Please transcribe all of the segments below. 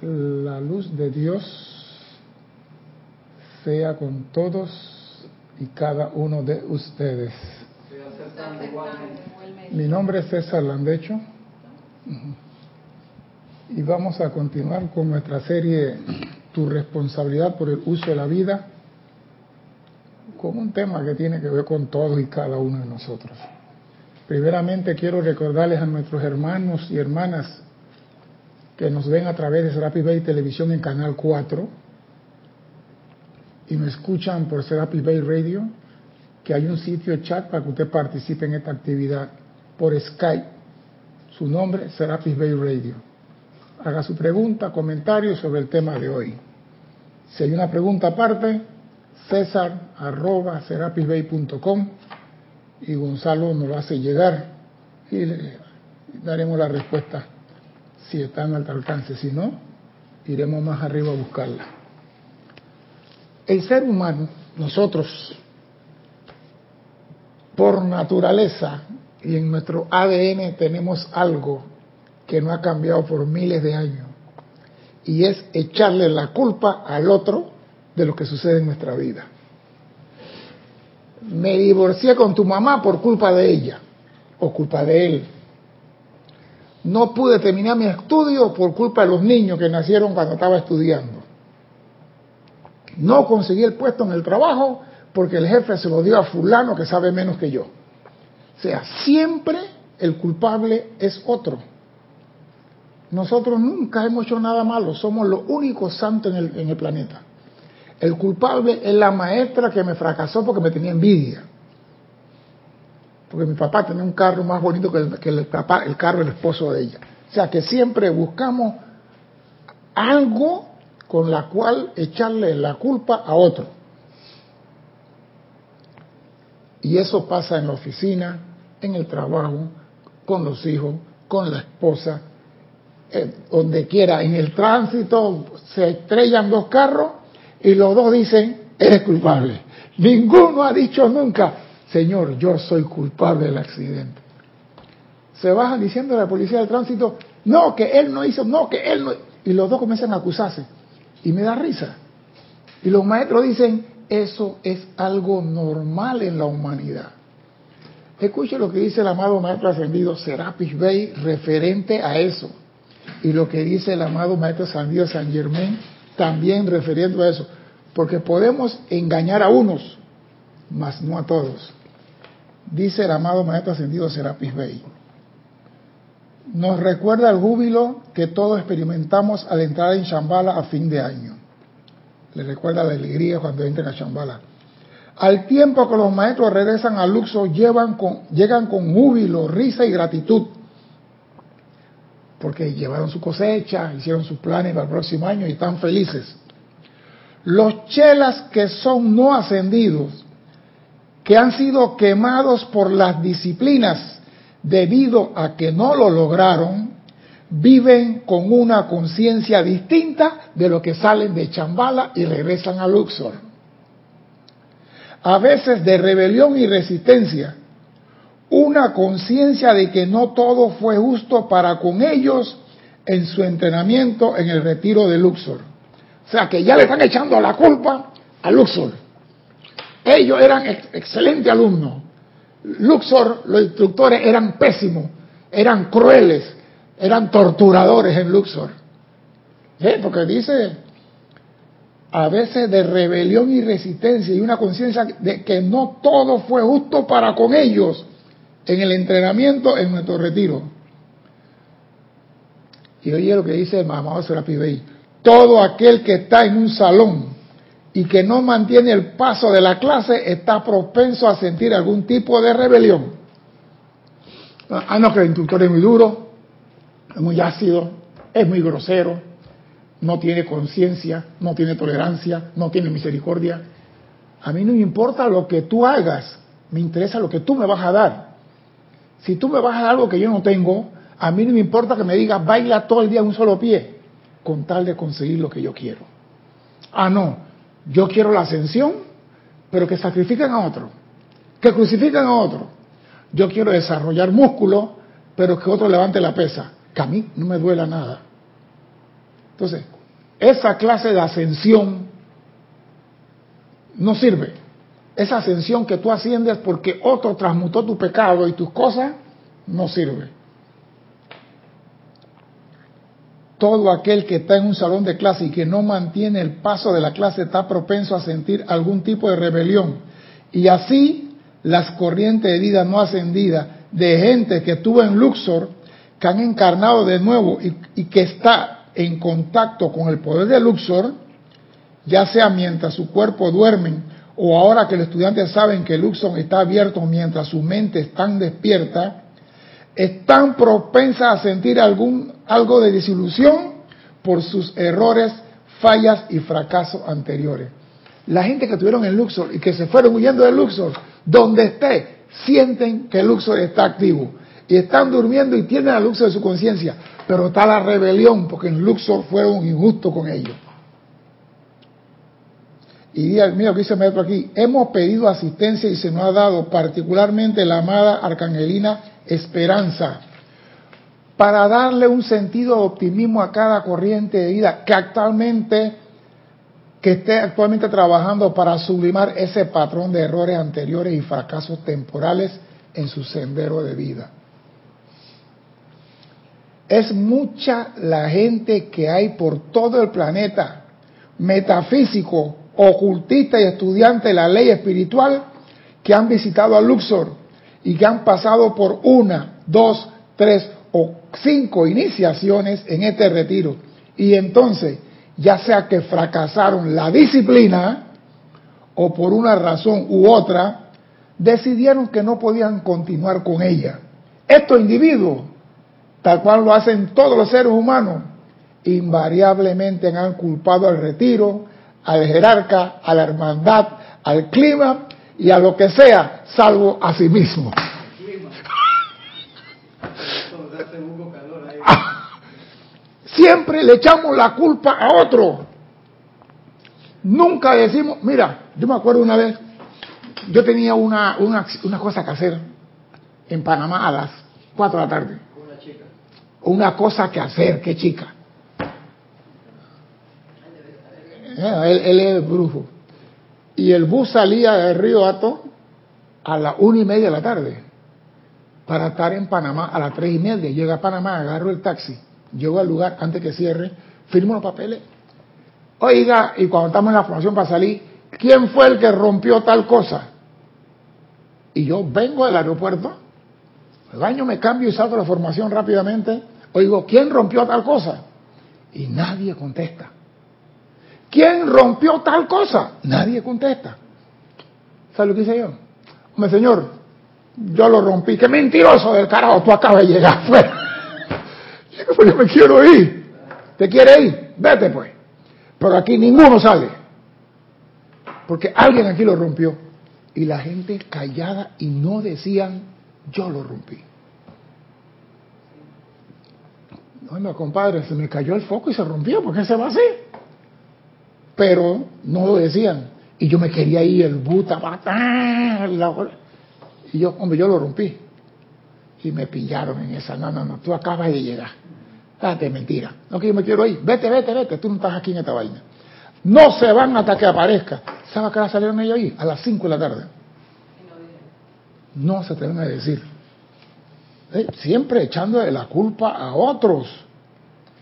La luz de Dios sea con todos y cada uno de ustedes. Mi nombre es César Landecho y vamos a continuar con nuestra serie Tu responsabilidad por el uso de la vida con un tema que tiene que ver con todos y cada uno de nosotros. Primeramente quiero recordarles a nuestros hermanos y hermanas que nos ven a través de Serapis Bay Televisión en Canal 4 y me escuchan por Serapis Bay Radio, que hay un sitio chat para que usted participe en esta actividad por Skype. Su nombre, Serapis Bay Radio. Haga su pregunta, comentario sobre el tema de hoy. Si hay una pregunta aparte, César arroba serapisbay.com y Gonzalo nos lo hace llegar y le daremos la respuesta si está en alto alcance. Si no, iremos más arriba a buscarla. El ser humano, nosotros, por naturaleza y en nuestro ADN tenemos algo que no ha cambiado por miles de años y es echarle la culpa al otro de lo que sucede en nuestra vida. Me divorcié con tu mamá por culpa de ella o culpa de él no pude terminar mi estudio por culpa de los niños que nacieron cuando estaba estudiando. No conseguí el puesto en el trabajo porque el jefe se lo dio a fulano que sabe menos que yo. O sea, siempre el culpable es otro. Nosotros nunca hemos hecho nada malo, somos los únicos santos en el, en el planeta. El culpable es la maestra que me fracasó porque me tenía envidia porque mi papá tenía un carro más bonito que el, carro del esposo de ella. O sea que siempre buscamos algo con la cual echarle la culpa a otro. Y eso pasa en la oficina, en el trabajo, con los hijos, con la esposa, eh, donde quiera. En el tránsito se estrellan dos carros y los dos dicen, eres culpable. Ninguno ha dicho nunca, Señor, yo soy culpable del accidente. Se bajan diciendo a la policía del tránsito, no, que él no hizo, no, que él no. Y los dos comienzan a acusarse. Y me da risa. Y los maestros dicen, eso es algo normal en la humanidad. Escuche lo que dice el amado maestro ascendido Serapis Bey referente a eso. Y lo que dice el amado maestro ascendido San Germán también referiendo a eso. Porque podemos engañar a unos, mas no a todos dice el amado Maestro Ascendido Serapis Bey. Nos recuerda el júbilo que todos experimentamos al entrar en Shambhala a fin de año. Le recuerda la alegría cuando entran a Shambhala. Al tiempo que los maestros regresan a con, llegan con júbilo, risa y gratitud, porque llevaron su cosecha, hicieron sus planes para el próximo año y están felices. Los chelas que son no ascendidos que han sido quemados por las disciplinas debido a que no lo lograron, viven con una conciencia distinta de lo que salen de Chambala y regresan a Luxor. A veces de rebelión y resistencia, una conciencia de que no todo fue justo para con ellos en su entrenamiento en el retiro de Luxor. O sea que ya le están echando la culpa a Luxor. Ellos eran excelentes alumnos. Luxor, los instructores eran pésimos, eran crueles, eran torturadores en Luxor. ¿Eh? Porque dice, a veces de rebelión y resistencia y una conciencia de que no todo fue justo para con ellos en el entrenamiento en nuestro retiro. Y oye lo que dice el mamá Serapis Bey. Todo aquel que está en un salón y que no mantiene el paso de la clase está propenso a sentir algún tipo de rebelión. Ah, no, que el instructor es muy duro, es muy ácido, es muy grosero, no tiene conciencia, no tiene tolerancia, no tiene misericordia. A mí no me importa lo que tú hagas, me interesa lo que tú me vas a dar. Si tú me vas a dar algo que yo no tengo, a mí no me importa que me digas baila todo el día en un solo pie, con tal de conseguir lo que yo quiero. Ah, no, yo quiero la ascensión, pero que sacrifiquen a otro, que crucifiquen a otro. Yo quiero desarrollar músculo, pero que otro levante la pesa, que a mí no me duela nada. Entonces, esa clase de ascensión no sirve. Esa ascensión que tú asciendes porque otro transmutó tu pecado y tus cosas, no sirve. Todo aquel que está en un salón de clase y que no mantiene el paso de la clase está propenso a sentir algún tipo de rebelión. Y así las corrientes de vida no ascendidas de gente que estuvo en Luxor, que han encarnado de nuevo y, que está en contacto con el poder de Luxor, ya sea mientras su cuerpo duermen o ahora que los estudiantes saben que Luxor está abierto mientras su mente está despierta, están propensas a sentir algún, algo de desilusión por sus errores, fallas y fracasos anteriores. La gente que estuvieron en Luxor y que se fueron huyendo de Luxor, donde esté, sienten que Luxor está activo. Y están durmiendo y tienen a Luxor de su conciencia. Pero está la rebelión porque en Luxor fueron injustos con ellos. Y Dios mío, que dice Maestro aquí, hemos pedido asistencia y se nos ha dado particularmente la amada Arcangelina Esperanza para darle un sentido de optimismo a cada corriente de vida que actualmente que esté actualmente trabajando para sublimar ese patrón de errores anteriores y fracasos temporales en su sendero de vida. Es mucha la gente que hay por todo el planeta, metafísico, ocultistas y estudiantes de la ley espiritual que han visitado a Luxor y que han pasado por una, dos, tres o cinco iniciaciones en este retiro. Y entonces, ya sea que fracasaron la disciplina o por una razón u otra, decidieron que no podían continuar con ella. Estos individuos, tal cual lo hacen todos los seres humanos, invariablemente han culpado al retiro, al jerarca, a la hermandad, al clima y a lo que sea, salvo a sí mismo. Siempre le echamos la culpa a otro. Nunca decimos, mira, yo me acuerdo una vez, yo tenía una, una, una cosa que hacer en Panamá a las 4 de la tarde. Una chica. Una cosa que hacer, qué chica. Eh, él, es brujo. Y el bus salía del Río Ato a las una y media de la tarde para estar en Panamá a las tres y media. Llega a Panamá, agarro el taxi, llego al lugar antes que cierre, firmo los papeles. Oiga, y cuando estamos en la formación para salir, ¿quién fue el que rompió tal cosa? Y yo vengo del aeropuerto, el baño me cambio y salgo de la formación rápidamente. Oigo, ¿quién rompió tal cosa? Y nadie contesta. ¿Quién rompió tal cosa? Nadie contesta. ¿Sabe lo que hice yo? Hombre, señor, yo lo rompí. ¡Qué mentiroso del carajo! Tú acabas de llegar afuera. Yo me quiero ir. ¿Te quiere ir? Vete pues. Pero aquí ninguno sale. Porque alguien aquí lo rompió. Y la gente callada y no decían, yo lo rompí. No, compadre, se me cayó el foco y se rompió. ¿Por qué se va así? Pero no lo decían. Y yo me quería ir, el buta, y yo, hombre, yo lo rompí. Y me pillaron en esa, no, no, no, tú acabas de llegar. Date, mentira. No que yo me quiero ir, vete, vete, vete, tú no estás aquí en esta vaina. No se van hasta que aparezca. ¿Sabes qué salieron ellos ahí? A las 5 de la tarde. No se atreven a decir. Eh, siempre echando la culpa a otros.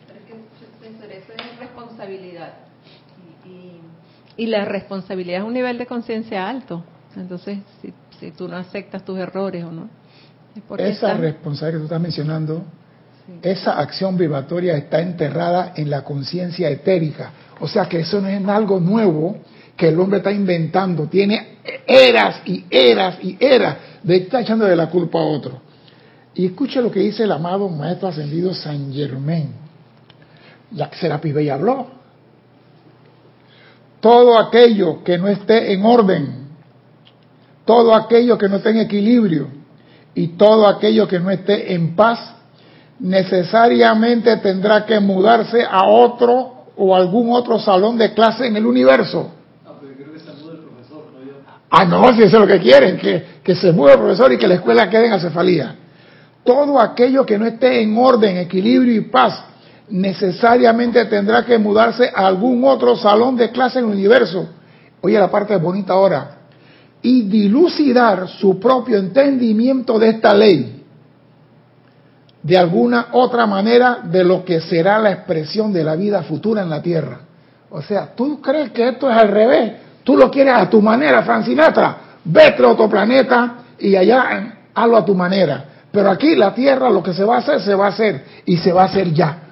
Pero es que, es responsabilidad y la responsabilidad es un nivel de conciencia alto. Entonces, si, tú no aceptas tus errores o no. esa responsabilidad que tú estás mencionando, esa acción vibratoria está enterrada en la conciencia etérica. O sea que eso no es algo nuevo que el hombre está inventando. Tiene eras y eras y eras de estar echando de la culpa a otro. Y escucha lo que dice el amado Maestro Ascendido San Germain. Ya que Serapis Bey habló todo aquello que no esté en orden, todo aquello que no esté en equilibrio y todo aquello que no esté en paz, necesariamente tendrá que mudarse a otro o algún otro salón de clase en el universo. Ah, no, si eso es lo que quieren, que, que se mueva el profesor y que la escuela quede en acefalía. Todo aquello que no esté en orden, equilibrio y paz, necesariamente tendrá que mudarse a algún otro salón de clase en el universo. Oye, la parte bonita ahora. Y dilucidar su propio entendimiento de esta ley de alguna otra manera de lo que será la expresión de la vida futura en la Tierra. O sea, ¿tú crees que esto es al revés? Tú lo quieres a tu manera, Francinatra. Vete a otro planeta y allá hazlo a tu manera. Pero aquí la Tierra lo que se va a hacer, se va a hacer y se va a hacer ya.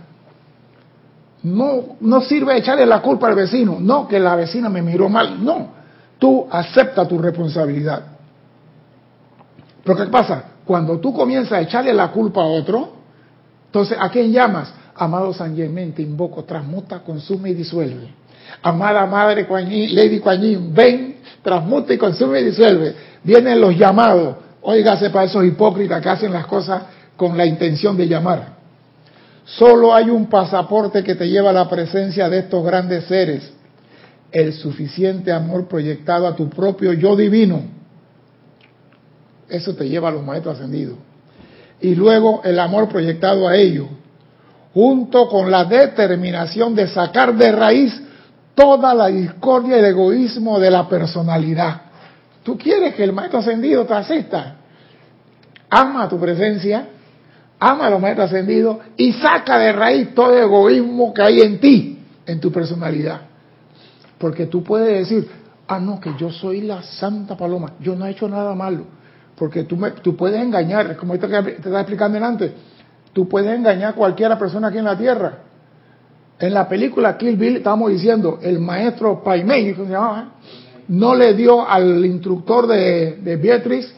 No, no sirve echarle la culpa al vecino. No, que la vecina me miró mal. No, tú acepta tu responsabilidad. Pero ¿qué pasa? Cuando tú comienzas a echarle la culpa a otro, entonces ¿a quién llamas? Amado San Germán, te invoco, transmuta, consume y disuelve. Amada Madre Lady Kuan ven, transmuta y consume y disuelve. Vienen los llamados. Óigase para esos hipócritas que hacen las cosas con la intención de llamar. Solo hay un pasaporte que te lleva a la presencia de estos grandes seres. El suficiente amor proyectado a tu propio yo divino. Eso te lleva a los maestros ascendidos. Y luego el amor proyectado a ellos, junto con la determinación de sacar de raíz toda la discordia y el egoísmo de la personalidad. Tú quieres que el maestro ascendido te asista. Ama tu presencia, ama a los maestros ascendidos y saca de raíz todo el egoísmo que hay en ti, en tu personalidad. Porque tú puedes decir, ah, no, que yo soy la Santa Paloma, yo no he hecho nada malo. Porque tú, me, tú puedes engañar, como te, te estaba explicando antes, tú puedes engañar a cualquiera persona aquí en la tierra. En la película Kill Bill estamos diciendo, el maestro Paimei, no le dio al instructor de, de Beatriz,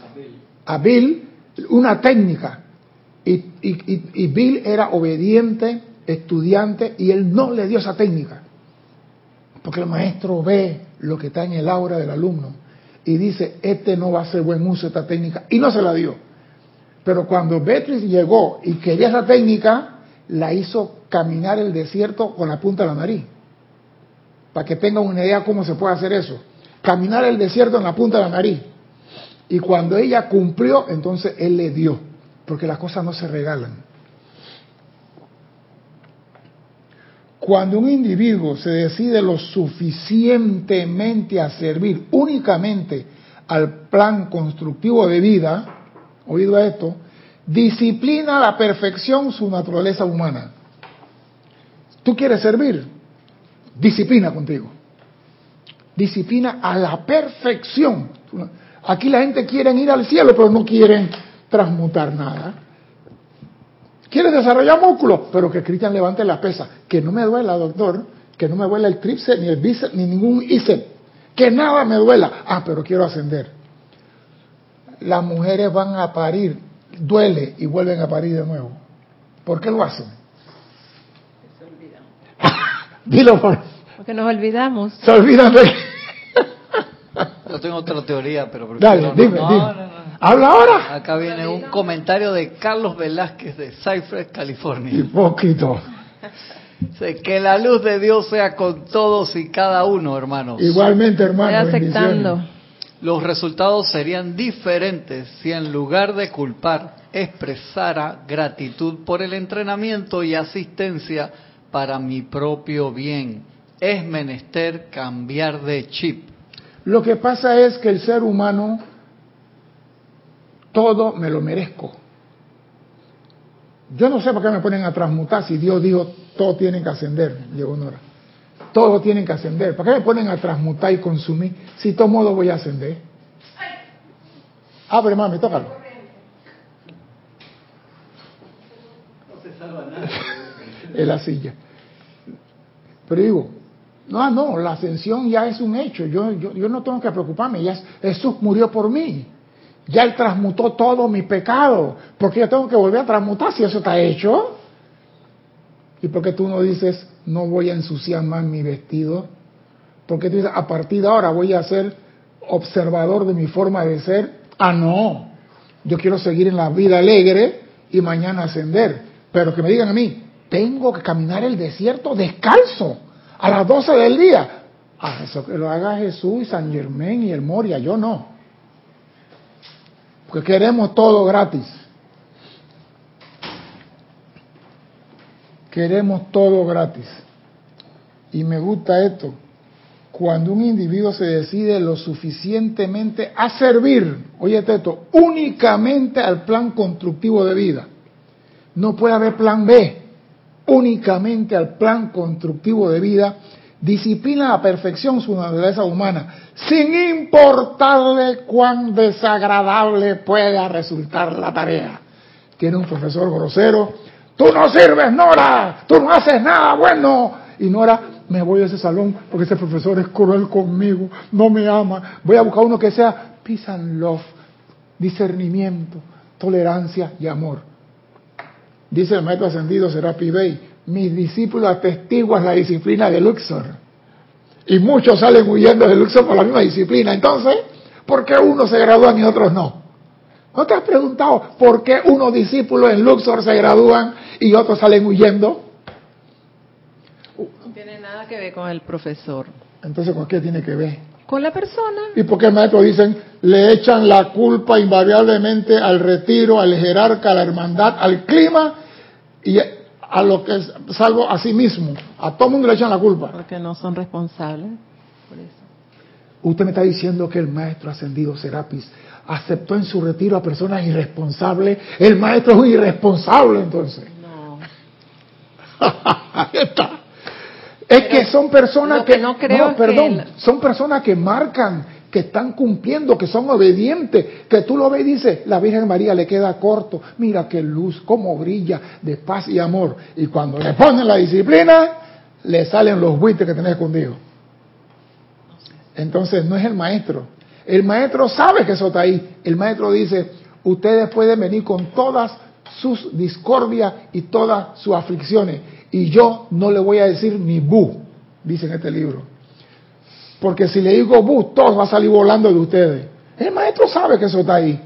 a Bill, una técnica. Y, Bill era obediente, estudiante, y él no le dio esa técnica. Porque el maestro ve lo que está en el aura del alumno y dice, este no va a ser buen uso de esta técnica, y no se la dio. Pero cuando Beatriz llegó y quería esa técnica, la hizo caminar el desierto con la punta de la nariz. Para que tengan una idea cómo se puede hacer eso. Caminar el desierto en la punta de la nariz. Y cuando ella cumplió, entonces él le dio. Porque las cosas no se regalan. Cuando un individuo se decide lo suficientemente a servir únicamente al plan constructivo de vida, oído esto, disciplina a la perfección su naturaleza humana. ¿Tú quieres servir? Disciplina contigo. Disciplina a la perfección. Aquí la gente quiere ir al cielo, pero no quieren transmutar nada. Quieren desarrollar músculos, pero que Cristian levante la pesa. Que no me duela, doctor. Que no me duela el tríceps, ni el bíceps, ni ningún bíceps. Que nada me duela. Ah, pero quiero ascender. Las mujeres van a parir duele y vuelven a parir de nuevo. ¿Por qué lo hacen? Se olvidan. Dilo por... Porque nos olvidamos. Se olvidan de... Yo tengo otra teoría, pero... Dale, dime, dime. ¿Habla ahora? Acá viene un comentario de Carlos Velázquez de Cypress, California. Hipócrita. que la luz de Dios sea con todos y cada uno, hermanos. Igualmente, hermano. Estoy aceptando los resultados serían diferentes si en lugar de culpar expresara gratitud por el entrenamiento y asistencia para mi propio bien. Es menester cambiar de chip. Lo que pasa es que el ser humano todo me lo merezco. Yo no sé por qué me ponen a transmutar si Dios dijo todo tiene que ascender, llegó una hora. Todos tienen que ascender. ¿Para qué me ponen a transmutar y consumir si de todo modo voy a ascender? Abre, mami, tócalo. No se salva nada. en la silla. Pero digo, no, no, la ascensión ya es un hecho. Yo, yo, yo no tengo que preocuparme. Ya Jesús murió por mí. Ya Él transmutó todo mi pecado. porque yo tengo que volver a transmutar si eso está hecho? ¿Y por qué tú no dices, no voy a ensuciar más mi vestido? Porque tú dices, a partir de ahora voy a ser observador de mi forma de ser. Ah, no. Yo quiero seguir en la vida alegre y mañana ascender. Pero que me digan a mí, tengo que caminar el desierto descalzo a las 12 del día. Ah, eso que lo haga Jesús y San Germán y el Moria, yo no. Porque queremos todo gratis. queremos todo gratis. Y me gusta esto. Cuando un individuo se decide lo suficientemente a servir, oye esto, únicamente al plan constructivo de vida. No puede haber plan B, únicamente al plan constructivo de vida, disciplina a perfección su naturaleza humana, sin importarle cuán desagradable pueda resultar la tarea. Tiene un profesor grosero, tú no sirves, Nora, tú no haces nada bueno. Y Nora, me voy a ese salón porque ese profesor es cruel conmigo, no me ama. Voy a buscar uno que sea peace and love, discernimiento, tolerancia y amor. Dice el maestro ascendido Serapi Bey, mis discípulos atestiguan la disciplina de Luxor. Y muchos salen huyendo de Luxor por la misma disciplina. Entonces, ¿por qué unos se gradúan y otros no? ¿No te has preguntado por qué unos discípulos en Luxor se gradúan y otros salen huyendo? No tiene nada que ver con el profesor. Entonces, ¿con qué tiene que ver? Con la persona. ¿Y por qué maestros dicen, le echan la culpa invariablemente al retiro, al jerarca, a la hermandad, al clima y a lo que es salvo a sí mismo? A todo mundo le echan la culpa. Porque no son responsables. Por eso. Usted me está diciendo que el maestro ascendido Serapis aceptó en su retiro a personas irresponsables. El maestro es un irresponsable entonces. No. Ahí está. Es que son personas que que, no creo que perdón, el- son personas que marcan, que están cumpliendo, que son obedientes, que tú lo ves y dices, la Virgen María le queda corto, mira qué luz, cómo brilla de paz y amor. Y cuando le ponen la disciplina, le salen los buitres que tenés escondidos. Entonces no es el maestro. El maestro sabe que eso está ahí. El maestro dice, ustedes pueden venir con todas sus discordias y todas sus aflicciones. Y yo no le voy a decir ni bu, dice en este libro. Porque si le digo bu, todo va a salir volando de ustedes. El maestro sabe que eso está ahí.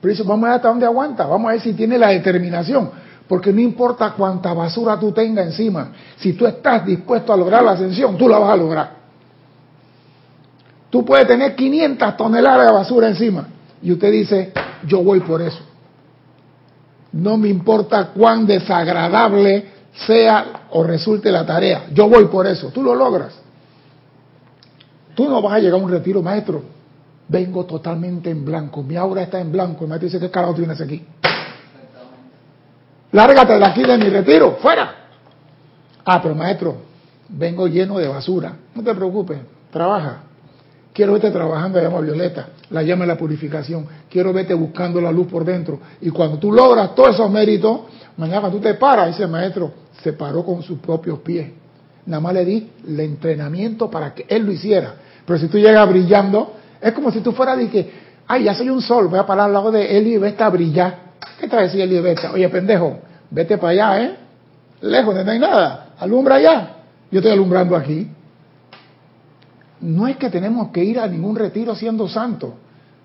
Pero dice, vamos a ver hasta dónde aguanta, vamos a ver si tiene la determinación. Porque no importa cuánta basura tú tengas encima, si tú estás dispuesto a lograr la ascensión, tú la vas a lograr. Tú puedes tener 500 toneladas de basura encima y usted dice, yo voy por eso. No me importa cuán desagradable sea o resulte la tarea, yo voy por eso. Tú lo logras. Tú no vas a llegar a un retiro, maestro. Vengo totalmente en blanco, mi aura está en blanco. El maestro dice, ¿qué carajo tienes aquí? Lárgate de aquí de mi retiro, fuera. Ah, pero maestro, vengo lleno de basura. No te preocupes, trabaja. Quiero verte trabajando la llama violeta, la llama la purificación. Quiero verte buscando la luz por dentro. Y cuando tú logras todos esos méritos, mañana cuando tú te paras, dice el maestro, se paró con sus propios pies. Nada más le di el entrenamiento para que él lo hiciera. Pero si tú llegas brillando, es como si tú fueras de que, ay, ya soy un sol, voy a parar al lado de él y vete a brillar. ¿Qué a decir Eli Beta? Oye, pendejo, vete para allá, ¿eh? Lejos, no hay nada. Alumbra allá. Yo estoy alumbrando aquí. No es que tenemos que ir a ningún retiro siendo santos.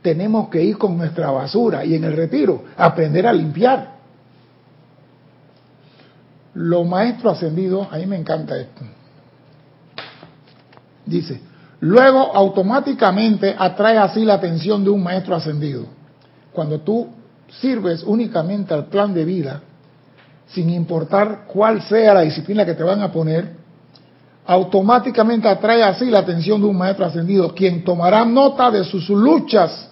Tenemos que ir con nuestra basura y en el retiro aprender a limpiar. Los maestros ascendidos, a mí me encanta esto. Dice, luego automáticamente atrae así la atención de un maestro ascendido. Cuando tú sirves únicamente al plan de vida, sin importar cuál sea la disciplina que te van a poner, automáticamente atrae así la atención de un maestro ascendido, quien tomará nota de sus luchas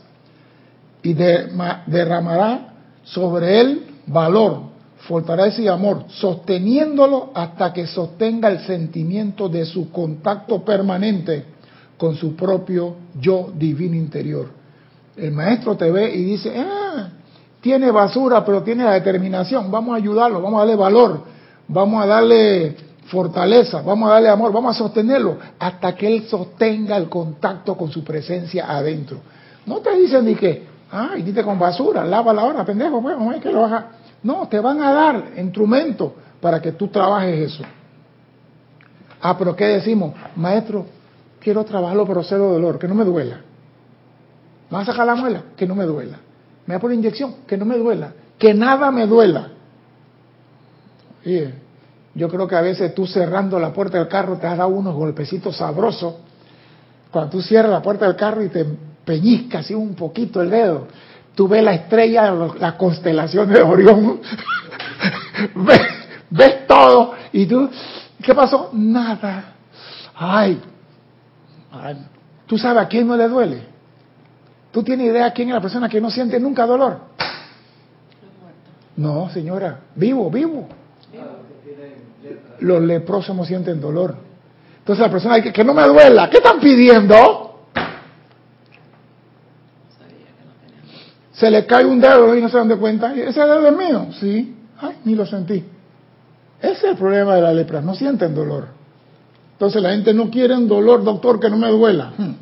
y derramará sobre él valor, fortaleza y amor, sosteniéndolo hasta que sostenga el sentimiento de su contacto permanente con su propio yo divino interior. El maestro te ve y dice, ah, tiene basura, pero tiene la determinación, vamos a ayudarlo, vamos a darle valor, vamos a darle fortaleza, vamos a darle amor, vamos a sostenerlo hasta que él sostenga el contacto con su presencia adentro. No te dicen ni que, ay, dite con basura, lávala ahora, pendejo, pues, que lo haga. No, te van a dar instrumentos para que tú trabajes eso. Ah, pero ¿qué decimos? Maestro, quiero trabajarlo pero cero dolor, que no me duela. ¿Me vas a sacar la muela? Que no me duela. ¿Me va a poner inyección? Que no me duela. Que nada me duela. Oye, yo creo que a veces tú cerrando la puerta del carro te has dado unos golpecitos sabrosos. Cuando tú cierras la puerta del carro y te peñizcas así un poquito el dedo, tú ves la estrella, la constelación de Orión, ves, ves todo ¿Y tú? ¿Qué pasó? Nada. Ay, ¿tú sabes a quién no le duele? ¿Tú tienes idea quién es la persona que no siente nunca dolor? No, señora, vivo, vivo. Los leprosos no sienten dolor. Entonces la persona que, que no me duela, ¿qué están pidiendo? Se le cae un dedo y no se dan de cuenta. ¿Ese dedo es mío? Sí. Ay, ni lo sentí. Ese es el problema de la lepra, no sienten dolor. Entonces la gente no quiere un dolor, doctor, que no me duela. Hmm.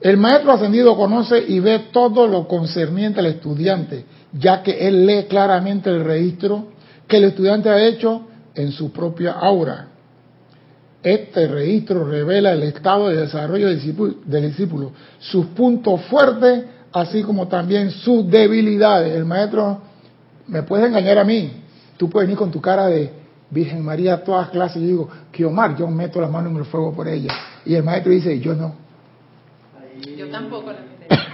El maestro ascendido conoce y ve todo lo concerniente al estudiante, ya que él lee claramente el registro que el estudiante ha hecho en su propia aura. Este registro revela el estado de desarrollo del discípulo, sus puntos fuertes, así como también sus debilidades. El maestro me puede engañar a mí. Tú puedes venir con tu cara de Virgen María a todas clases y digo, que Omar, yo meto la mano en el fuego por ella. Y el maestro dice, yo no. Yo tampoco la metí.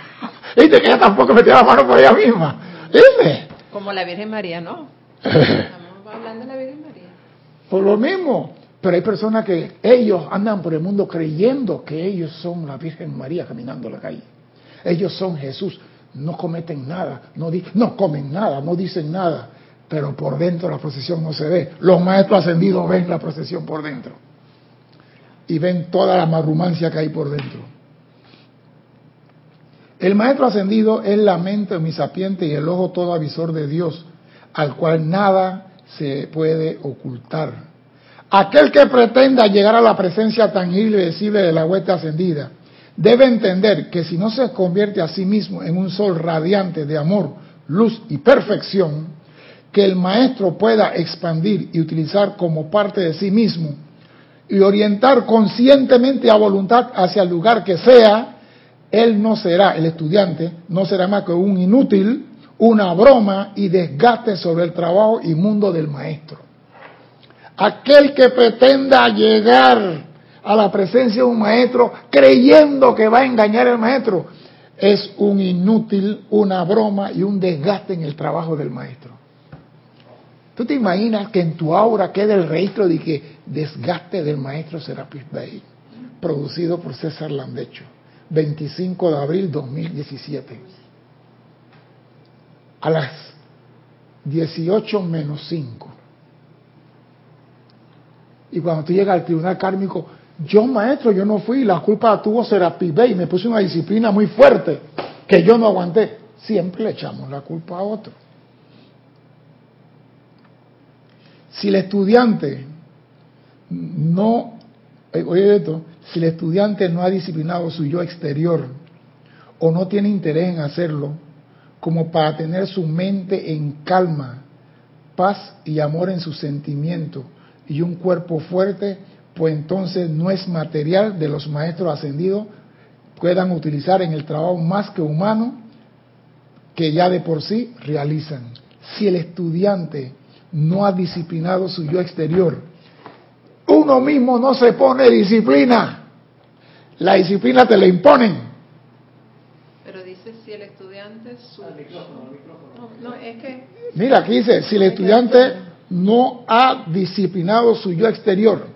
Dice que ella tampoco metió la mano por ella misma. ¿Dice? Como la Virgen María, no. Estamos hablando de la Virgen María. Por lo mismo. Pero hay personas que ellos andan por el mundo creyendo que ellos son la Virgen María caminando la calle. Ellos son Jesús. No cometen nada, no, no comen nada, no dicen nada. Pero por dentro la procesión no se ve. Los maestros ascendidos ven la procesión por dentro. Y ven toda la marrumancia que hay por dentro. El maestro ascendido es la mente omnisapiente y el ojo todo avisor de Dios, al cual nada se puede ocultar. Aquel que pretenda llegar a la presencia tangible y visible de la huesta ascendida debe entender que si no se convierte a sí mismo en un sol radiante de amor, luz y perfección, que el maestro pueda expandir y utilizar como parte de sí mismo y orientar conscientemente a voluntad hacia el lugar que sea, él no será, el estudiante, no será más que un inútil, una broma y desgaste sobre el trabajo inmundo del maestro. Aquel que pretenda llegar a la presencia de un maestro creyendo que va a engañar al maestro es un inútil, una broma y un desgaste en el trabajo del maestro. ¿Tú te imaginas que en tu aura quede el registro de que desgaste del maestro Serapis Bey, producido por César Landecho? 25 de abril 2017. A las 18 menos 5. Y cuando tú llegas al tribunal kármico, yo maestro, yo no fui, la culpa tuvo Serapis Bey, me puse una disciplina muy fuerte que yo no aguanté. Siempre le echamos la culpa a otro. Si el estudiante no, eh, oye esto, si el estudiante no ha disciplinado su yo exterior o no tiene interés en hacerlo, como para tener su mente en calma, paz y amor en sus sentimientos y un cuerpo fuerte, pues entonces no es material de los maestros ascendidos puedan utilizar en el trabajo más que humano que ya de por sí realizan. Si el estudiante no ha disciplinado su yo exterior, uno mismo no se pone disciplina. La disciplina te la imponen. Pero dice si el estudiante... Su... No, es que... Mira, aquí dice, si el estudiante no ha disciplinado su yo exterior.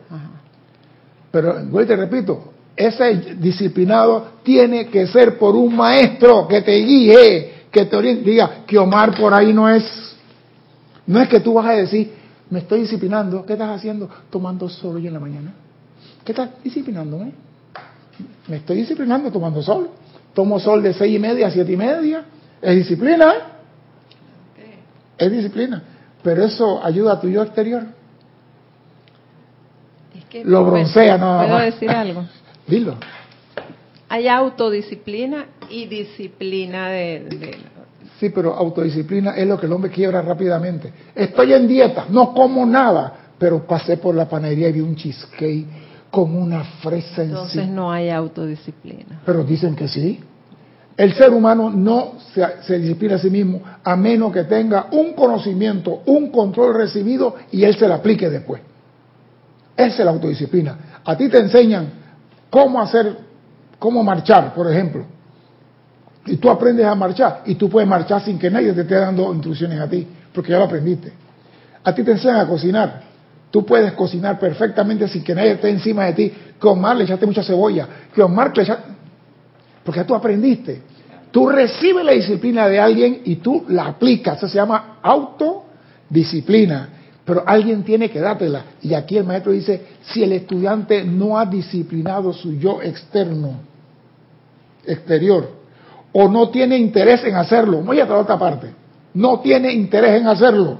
Pero, igual te repito, ese disciplinado tiene que ser por un maestro que te guíe, que te oriente, diga que Omar por ahí no es, no es que tú vas a decir, me estoy disciplinando, ¿qué estás haciendo? Tomando sol hoy en la mañana. ¿Qué estás disciplinándome? Me estoy disciplinando tomando sol. Tomo sol de seis y media a siete y media. Es disciplina. ¿eh? Es disciplina. Pero eso ayuda a tu yo exterior. Lo broncea nada más. ¿Puedo decir algo? Dilo. Hay autodisciplina y disciplina de, Sí, pero autodisciplina es lo que el hombre quiebra rápidamente. Estoy en dieta, no como nada, pero pasé por la panadería y vi un cheesecake con una fresa en Entonces no hay autodisciplina. Pero dicen que sí. El ser humano no se, se, disciplina a sí mismo a menos que tenga un conocimiento, un control recibido y él se lo aplique después. Esa es la autodisciplina. A ti te enseñan cómo hacer, cómo marchar, por ejemplo. Y tú aprendes a marchar y tú puedes marchar sin que nadie te esté dando instrucciones a ti, porque ya lo aprendiste. A ti te enseñan a cocinar Tú puedes cocinar perfectamente sin que nadie esté encima de ti. Que Omar le echaste mucha cebolla. Que Omar le echaste... Porque ya tú aprendiste. Tú recibes la disciplina de alguien y tú la aplicas. Eso se llama autodisciplina. Pero alguien tiene que dártela. Y aquí el maestro dice, si el estudiante no ha disciplinado su yo externo, exterior, o no tiene interés en hacerlo, voy a la otra parte, no tiene interés en hacerlo,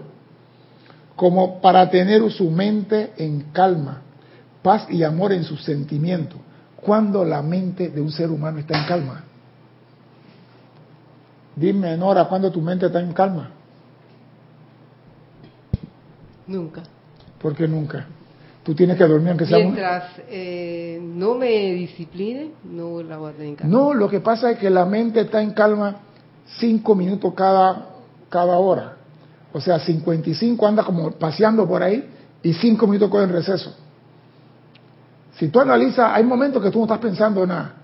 como para tener su mente en calma, paz y amor en sus sentimientos, cuando la mente de un ser humano está en calma. Dime, Nora, ¿cuándo tu mente está en calma? Nunca. ¿Por qué nunca? Tú tienes que dormir aunque sea Mientras eh, no me discipline, no la voy a tener en calma. No, lo que pasa es que la mente está en calma cinco minutos cada, cada hora. O sea, 55 anda como paseando por ahí y cinco minutos cogen receso. Si tú analizas, hay momentos que tú no estás pensando en nada,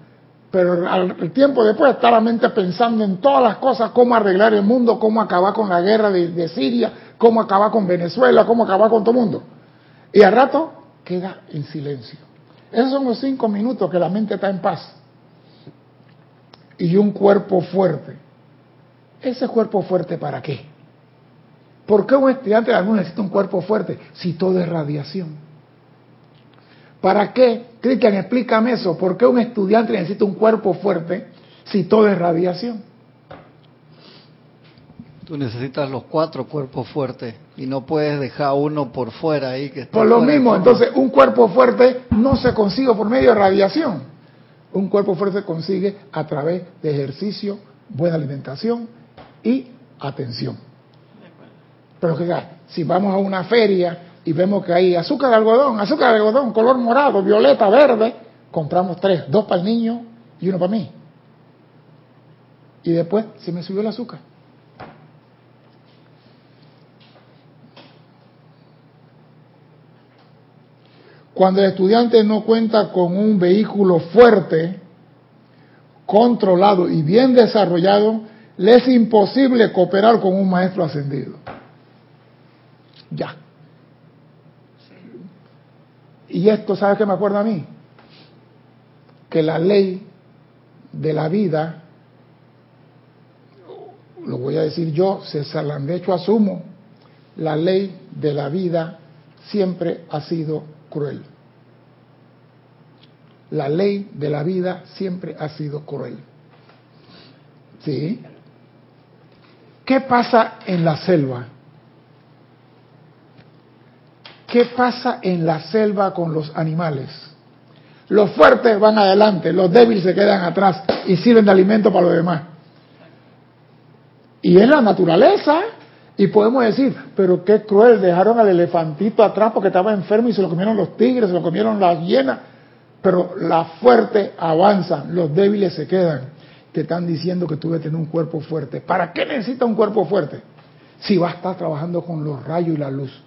pero al tiempo después está la mente pensando en todas las cosas, cómo arreglar el mundo, cómo acabar con la guerra de, de Siria, cómo acabar con Venezuela, cómo acabar con todo el mundo. Y al rato queda en silencio. Esos son los cinco minutos que la mente está en paz. Y un cuerpo fuerte. ¿Ese cuerpo fuerte para qué? ¿Por qué un estudiante de algún necesita un cuerpo fuerte si todo es radiación? ¿Para qué? Cristian, explícame eso. ¿Por qué un estudiante necesita un cuerpo fuerte si todo es radiación? Tú necesitas los cuatro cuerpos fuertes y no puedes dejar uno por fuera ahí que Por lo mismo, entonces un cuerpo fuerte no se consigue por medio de radiación. Un cuerpo fuerte se consigue a través de ejercicio, buena alimentación y atención. Pero que si vamos a una feria y vemos que hay azúcar de algodón, azúcar de algodón, color morado, violeta, verde, compramos tres, dos para el niño y uno para mí. Y después se me subió el azúcar. Cuando el estudiante no cuenta con un vehículo fuerte, controlado y bien desarrollado, le es imposible cooperar con un maestro ascendido. Ya. Y esto, ¿sabes qué me acuerda a mí? Que la ley de la vida, lo voy a decir yo, César de hecho asumo, la ley de la vida siempre ha sido cruel la ley de la vida siempre ha sido cruel. ¿Sí? ¿Qué pasa en la selva? ¿Qué pasa en la selva con los animales? Los fuertes van adelante, los débiles se quedan atrás y sirven de alimento para los demás. Y es la naturaleza. Y podemos decir, pero qué cruel, dejaron al elefantito atrás porque estaba enfermo y se lo comieron los tigres, se lo comieron las hienas. Pero las fuertes avanzan, los débiles se quedan. Te están diciendo que tú debes tener un cuerpo fuerte. ¿Para qué necesitas un cuerpo fuerte? Si vas a estar trabajando con los rayos y la luz.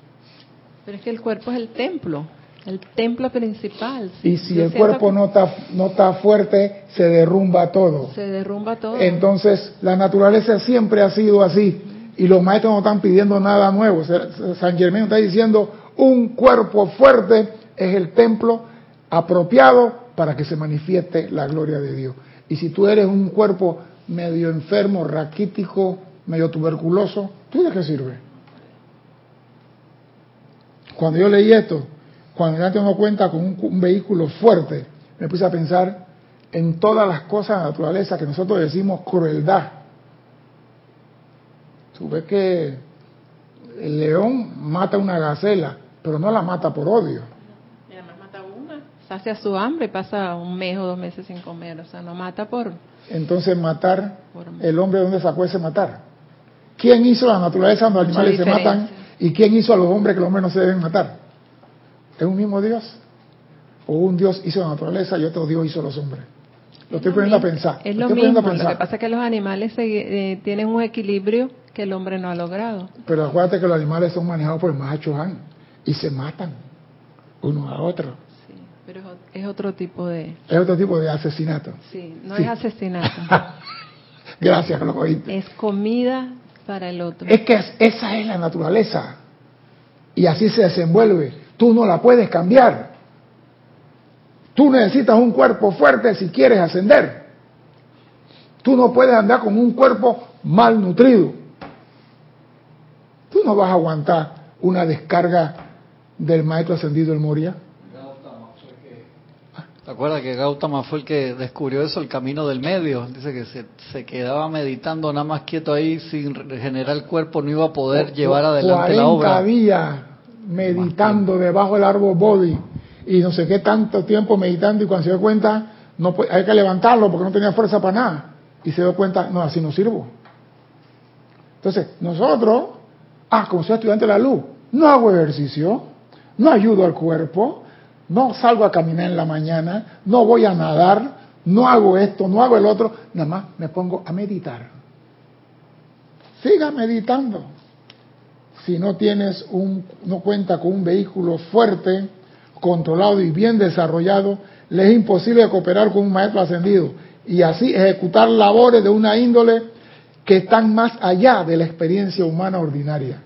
Pero es que el cuerpo es el templo, el templo principal. Y si el cuerpo no está, no está fuerte, se derrumba todo. Se derrumba todo. Entonces, la naturaleza siempre ha sido así. Y los maestros no están pidiendo nada nuevo. San Germán está diciendo, un cuerpo fuerte es el templo apropiado para que se manifieste la gloria de Dios. Y si tú eres un cuerpo medio enfermo, raquítico, medio tuberculoso, ¿tú de qué sirve? Cuando yo leí esto, cuando ya tengo cuenta con un, vehículo fuerte, me puse a pensar en todas las cosas de la naturaleza que nosotros decimos crueldad. Tú ves que el león mata una gacela, pero no la mata por odio hacia su hambre, pasa un mes o dos meses sin comer, o sea, no mata por... Entonces matar, el hombre dónde sacó ese matar. ¿Quién hizo la naturaleza cuando los animales se matan? ¿Y quién hizo a los hombres que los hombres no se deben matar? ¿Es un mismo Dios? ¿O un Dios hizo la naturaleza y otro Dios hizo a los hombres? Lo estoy poniendo a pensar. Es lo mismo, lo que pasa es que los animales eh, tienen un equilibrio que el hombre no ha logrado. Pero acuérdate que los animales son manejados por el Mahacho Han y se matan uno a otro. Pero es otro tipo de... Es otro tipo de asesinato. Sí, no es asesinato. Gracias, que lo oíste. Es comida para el otro. Es que esa es la naturaleza. Y así se desenvuelve. Tú no la puedes cambiar. Tú necesitas un cuerpo fuerte si quieres ascender. Tú no puedes andar con un cuerpo malnutrido. Tú no vas a aguantar una descarga del maestro ascendido el Moria. ¿Te acuerdas que Gautama fue el que descubrió eso, el camino del medio? Dice que se, quedaba meditando nada más quieto ahí sin regenerar el cuerpo, no iba a poder llevar adelante la obra. días meditando debajo del árbol body y no sé qué tanto tiempo meditando y cuando se dio cuenta no hay que levantarlo porque no tenía fuerza para nada y se dio cuenta no así no sirvo entonces nosotros ah como soy estudiante de la luz no hago ejercicio no ayudo al cuerpo no salgo a caminar en la mañana no voy a nadar no hago esto no hago el otro nada más me pongo a meditar siga meditando si no tienes un no cuenta con un vehículo fuerte controlado y bien desarrollado, le es imposible cooperar con un maestro ascendido y así ejecutar labores de una índole que están más allá de la experiencia humana ordinaria.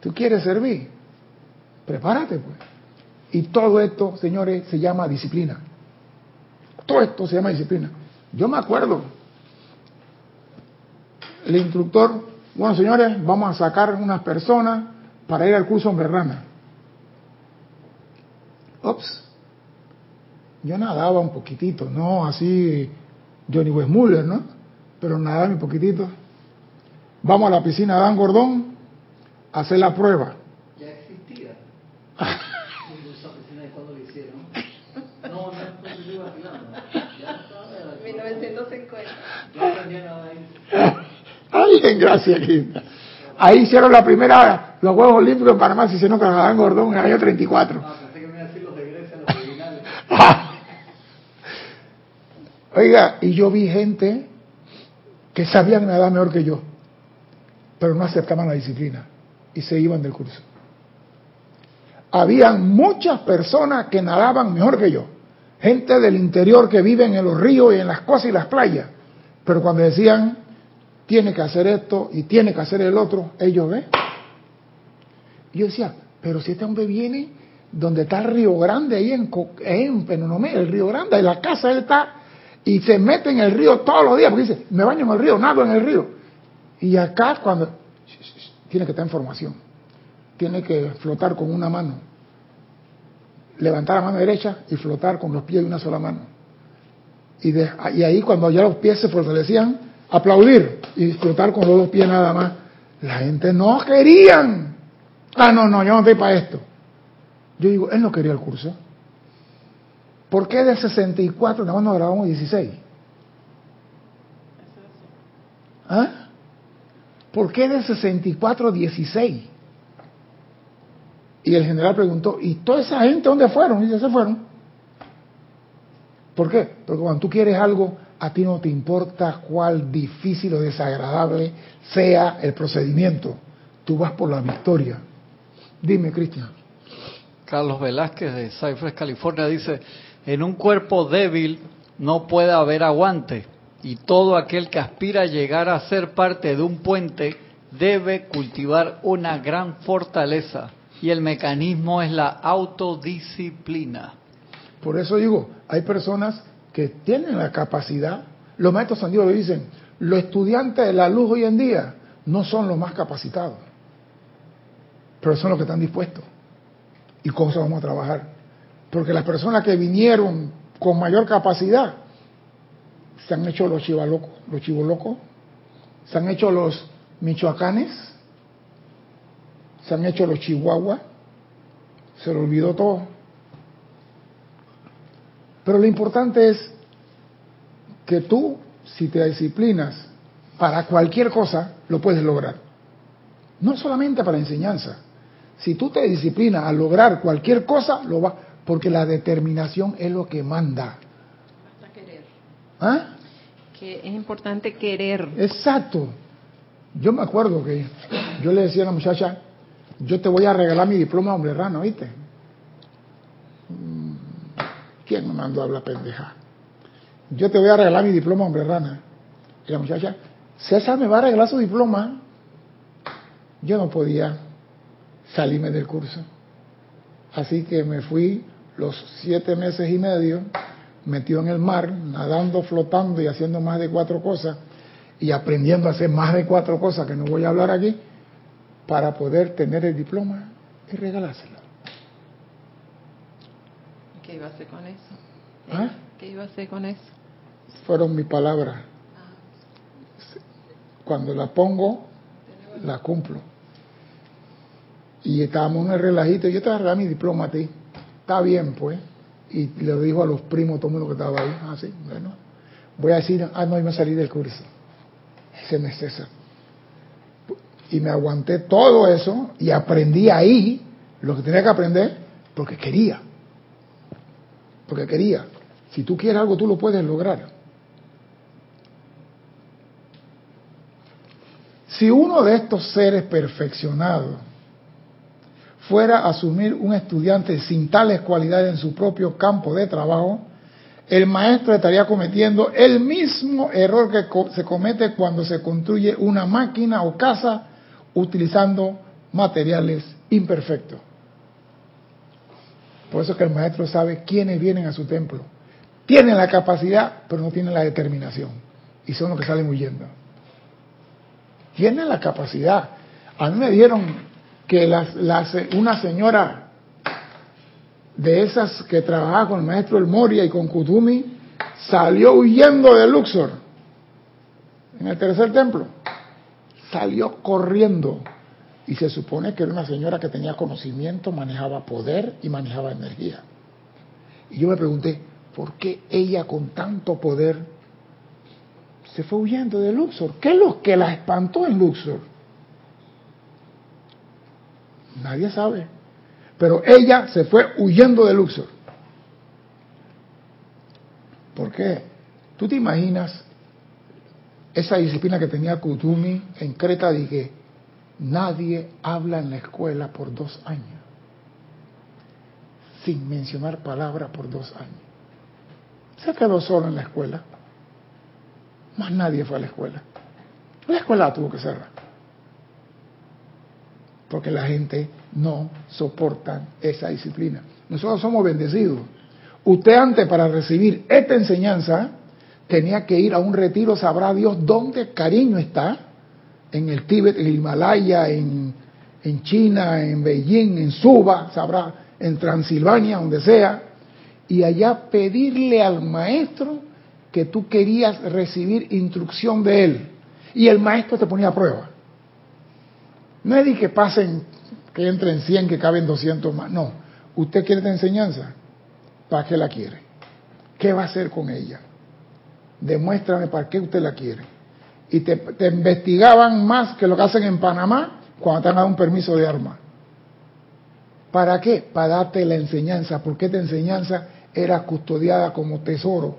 ¿Tú quieres servir? Prepárate pues. Y todo esto, señores, se llama disciplina. Todo esto se llama disciplina. Yo me acuerdo, el instructor, bueno señores, vamos a sacar unas personas para ir al curso Hombre Rana. Ops. Yo nadaba un poquitito, no así Johnny Westmuller, ¿no? Pero nadaba un poquitito. Vamos a la piscina Dan Gordón hacer la prueba. Ya existía. de cuando lo hicieron. No, no, no, Ya 1950. Ya aprendí a nadar ahí. Ay, gracias, Quinta. Ahí hicieron la primera, los Juegos Olímpicos en Panamá se hicieron con Dan Gordón en el año 34. Oiga, y yo vi gente que sabían nadar mejor que yo, pero no aceptaban la disciplina y se iban del curso. Habían muchas personas que nadaban mejor que yo, gente del interior que viven en los ríos y en las cosas y las playas, pero cuando decían, tiene que hacer esto y tiene que hacer el otro, ellos ven. Yo decía, pero si este hombre viene donde está el Río Grande, ahí en, en Penonomé, el Río Grande, en la casa él está y se mete en el río todos los días, porque dice, me baño en el río, nado en el río. Y acá cuando tiene que estar en formación, tiene que flotar con una mano, levantar la mano derecha y flotar con los pies de una sola mano. Y, de, y ahí cuando ya los pies se fortalecían, aplaudir y flotar con los dos pies nada más. La gente no querían. Ah, no, no, yo no estoy para esto. Yo digo, él no quería el curso. ¿Por qué de 64 nada más nos grabamos 16? ¿Ah? ¿Por qué de 64 16? Y el general preguntó, ¿y toda esa gente dónde fueron? Y ya se fueron. ¿Por qué? Porque cuando tú quieres algo, a ti no te importa cuál difícil o desagradable sea el procedimiento. Tú vas por la victoria. Dime, Cristian. Carlos Velázquez de Cypress, California, dice, en un cuerpo débil no puede haber aguante y todo aquel que aspira a llegar a ser parte de un puente debe cultivar una gran fortaleza y el mecanismo es la autodisciplina. Por eso digo, hay personas que tienen la capacidad, los maestros sandidos lo dicen, los estudiantes de la luz hoy en día no son los más capacitados, pero son los que están dispuestos. ¿Y cómo se vamos a trabajar? Porque las personas que vinieron con mayor capacidad se han hecho los chivalocos, los chivolocos, se han hecho los michoacanes, se han hecho los chihuahuas, se le olvidó todo. Pero lo importante es que tú, si te disciplinas para cualquier cosa, lo puedes lograr. No solamente para enseñanza. Si tú te disciplinas a lograr cualquier cosa, lo va, porque la determinación es lo que manda. Basta querer. ¿Ah? Que es importante querer. Exacto. Yo me acuerdo que yo le decía a la muchacha, yo te voy a regalar mi diploma hombre rano, ¿viste? Mm, ¿Quién me mandó a hablar pendeja? Yo te voy a regalar mi diploma hombre rana. Y la muchacha, César me va a regalar su diploma. Yo no podía salirme del curso. Así que me fui los siete meses y medio metido en el mar, nadando, flotando y haciendo más de cuatro cosas y aprendiendo a hacer más de cuatro cosas que no voy a hablar aquí para poder tener el diploma y regalárselo. ¿Qué iba a hacer con eso? ¿Ah? ¿Qué iba a hacer con eso? Fueron mis palabras. Cuando la pongo, la cumplo. Y estábamos en el relajito, yo te voy a regalar mi diploma a ti. Está bien, pues. Y le dijo a los primos, todo el mundo que estaba ahí, ah, bueno, voy a decir, ah, no, iba a salir del curso. Ese no es César. Y me aguanté todo eso y aprendí ahí lo que tenía que aprender porque quería. Porque quería. Si tú quieres algo, tú lo puedes lograr. Si uno de estos seres perfeccionados fuera a asumir un estudiante sin tales cualidades en su propio campo de trabajo, el maestro estaría cometiendo el mismo error que se comete cuando se construye una máquina o casa utilizando materiales imperfectos. Por eso que el maestro sabe quiénes vienen a su templo. Tienen la capacidad, pero no tienen la determinación. Y son los que salen huyendo. Tienen la capacidad. A mí me dieron que una señora de esas que trabajaba con el maestro El Moria y con Kutumi salió huyendo de Luxor en el tercer templo. Salió corriendo. Y se supone que era una señora que tenía conocimiento, manejaba poder y manejaba energía. Y yo me pregunté, ¿por qué ella con tanto poder se fue huyendo de Luxor? ¿Qué es lo que la espantó en Luxor? Nadie sabe. Pero ella se fue huyendo de Luxor. ¿Por qué? ¿Tú te imaginas esa disciplina que tenía Kutumi en Creta que nadie habla en la escuela por dos años? Sin mencionar palabra por dos años. Se quedó solo en la escuela. Más nadie fue a la escuela. La escuela tuvo que cerrar porque la gente no soporta esa disciplina. Nosotros somos bendecidos. Usted antes para recibir esta enseñanza tenía que ir a un retiro, sabrá Dios dónde cariño está, en el Tíbet, en el Himalaya, en, en China, en Beijing, en Suba, sabrá, en Transilvania, donde sea, y allá pedirle al maestro que tú querías recibir instrucción de él. Y el maestro te ponía a prueba. No es que pasen, que entren 100, que caben 200 más. No. Usted quiere esta enseñanza. ¿Para qué la quiere? ¿Qué va a hacer con ella? Demuéstrame para qué usted la quiere. Y te, investigaban más que lo que hacen en Panamá cuando te han dado un permiso de arma. ¿Para qué? Para darte la enseñanza, porque esta enseñanza era custodiada como tesoro.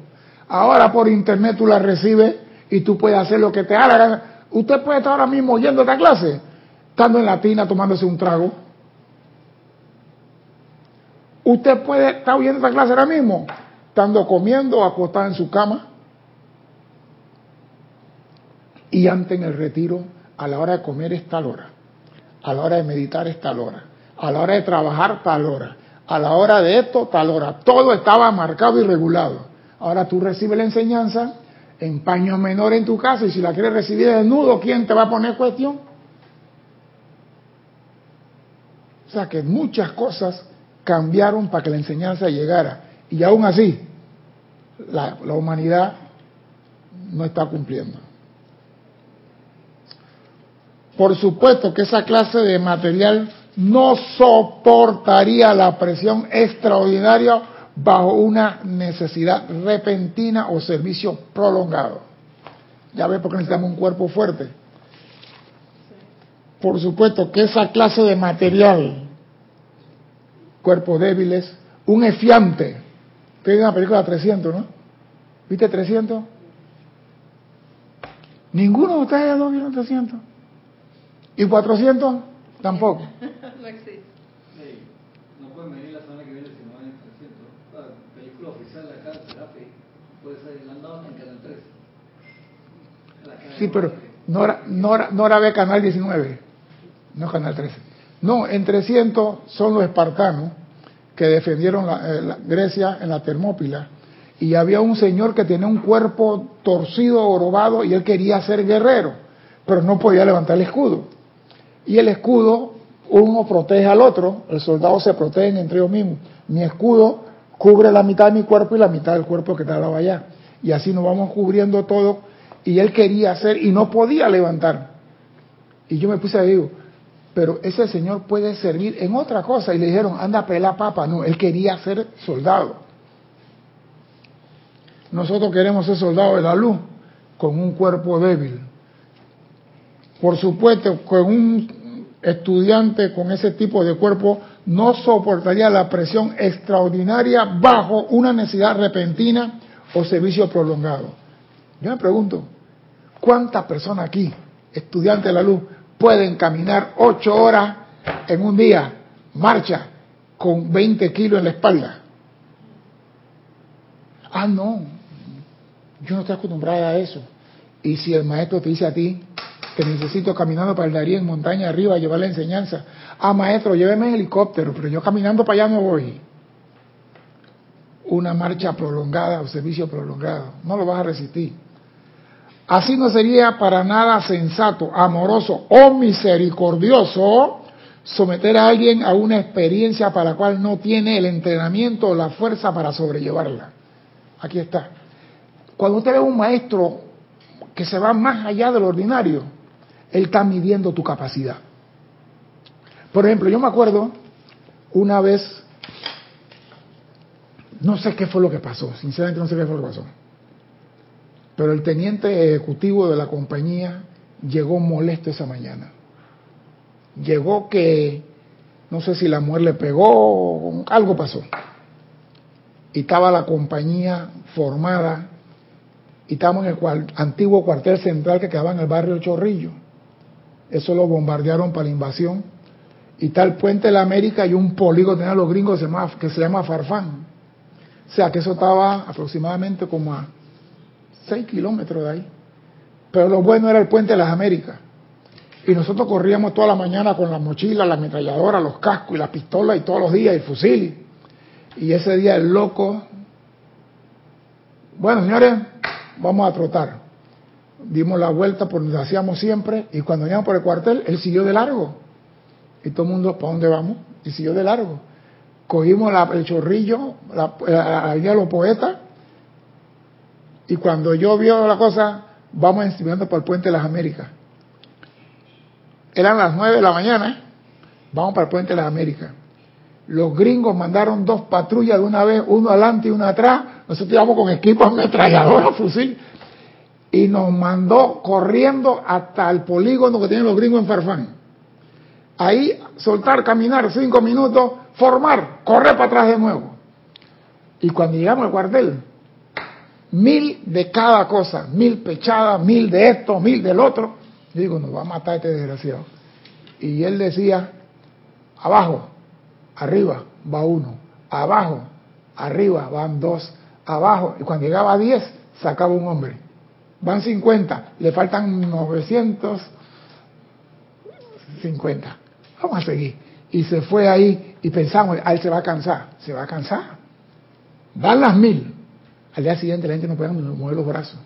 Ahora por internet tú la recibes y tú puedes hacer lo que te haga. Usted puede estar ahora mismo oyendo esta clase estando en la tina tomándose un trago. Usted puede estar oyendo esta clase ahora mismo, estando comiendo, acostado en su cama. Y antes en el retiro, a la hora de comer es tal hora, a la hora de meditar es tal hora, a la hora de trabajar tal hora, a la hora de esto tal hora. Todo estaba marcado y regulado. Ahora tú recibes la enseñanza en paño menor en tu casa y si la quieres recibir desnudo, ¿quién te va a poner cuestión? O sea que muchas cosas cambiaron para que la enseñanza llegara. Y aún así, la, humanidad no está cumpliendo. Por supuesto que esa clase de material no soportaría la presión extraordinaria bajo una necesidad repentina o servicio prolongado. Ya ve por qué necesitamos un cuerpo fuerte por supuesto que esa clase de material, cuerpos débiles, un efiante, tiene una película de 300, ¿no? ¿Viste 300? Ninguno de ustedes no vieron 300. ¿Y 400? Tampoco. no existe. no pueden venir la semana que viene si no hay 300. La película oficial acá de terapia puede ser, la han en Canal 13. Sí, pero no no, no era ve Canal 19 no Canal 13. No, en 300 son los espartanos, que defendieron la, eh, Grecia en la Termópila. Y había un señor que tenía un cuerpo torcido, orobado, y él quería ser guerrero, pero no podía levantar el escudo. Y el escudo, uno protege al otro, el soldado se protege entre ellos mismos. Mi escudo cubre la mitad de mi cuerpo y la mitad del cuerpo que estaba allá. Y así nos vamos cubriendo todo. Y él quería hacer y no podía levantar. Y yo me puse a decir, pero ese señor puede servir en otra cosa. Y le dijeron, anda a pelar papa. No, él quería ser soldado. Nosotros queremos ser soldados de la luz con un cuerpo débil. Por supuesto, con un estudiante con ese tipo de cuerpo no soportaría la presión extraordinaria bajo una necesidad repentina o servicio prolongado. Yo me pregunto, ¿cuántas personas aquí, estudiantes de la luz, pueden caminar ocho horas en un día, marcha, con 20 kilos en la espalda? Ah, no, yo no estoy acostumbrada a eso. Y si el maestro te dice a ti que necesito caminando para el Darío en montaña arriba llevar la enseñanza, ah, maestro, lléveme en helicóptero, pero yo caminando para allá no voy una marcha prolongada o servicio prolongado. No lo vas a resistir. Así no sería para nada sensato, amoroso o misericordioso someter a alguien a una experiencia para la cual no tiene el entrenamiento o la fuerza para sobrellevarla. Aquí está. Cuando usted ve un maestro que se va más allá del ordinario, él está midiendo tu capacidad. Por ejemplo, yo me acuerdo una vez no sé qué fue lo que pasó, sinceramente no sé qué fue lo que pasó. Pero el teniente ejecutivo de la compañía llegó molesto esa mañana. Llegó que, no sé si la mujer le pegó, algo pasó. Y estaba la compañía formada y estábamos en el antiguo cuartel central que quedaba en el barrio Chorrillo. Eso lo bombardearon para la invasión. Y está el puente de la América y un polígono de los gringos que se llama Farfán. O sea que eso estaba aproximadamente como a 6 kilómetros de ahí. Pero lo bueno era el puente de las Américas. Y nosotros corríamos toda la mañana con la mochila, la ametralladora, los cascos y la pistola y todos los días el fusil. Y ese día el loco, bueno señores, vamos a trotar. Dimos la vuelta por donde hacíamos siempre y cuando llegamos por el cuartel, él siguió de largo. Y todo el mundo, ¿para dónde vamos? Y siguió de largo cogimos el chorrillo, la, la, de los poetas, y cuando yo vio la cosa, vamos encimando por el puente de las Américas. Eran las nueve de la mañana, vamos para el puente de las Américas. Los gringos mandaron dos patrullas de una vez, uno adelante y uno atrás. Nosotros íbamos con equipos ametralladoras, fusil. Y nos mandó corriendo hasta el polígono que tienen los gringos en Farfán. Ahí soltar, caminar cinco minutos, formar, correr para atrás de nuevo. Y cuando llegamos al cuartel, mil de cada cosa, mil pechadas, mil de esto, mil del otro. Yo digo, nos va a matar este desgraciado. Y él decía, abajo, arriba va uno, abajo, arriba van dos, abajo. Y cuando llegaba a diez, sacaba un hombre. Van cincuenta, le faltan novecientos cincuenta. Vamos a seguir y se fue ahí y pensamos, a él se va a cansar, se va a cansar. Van las mil. Al día siguiente la gente no puede mover los brazos.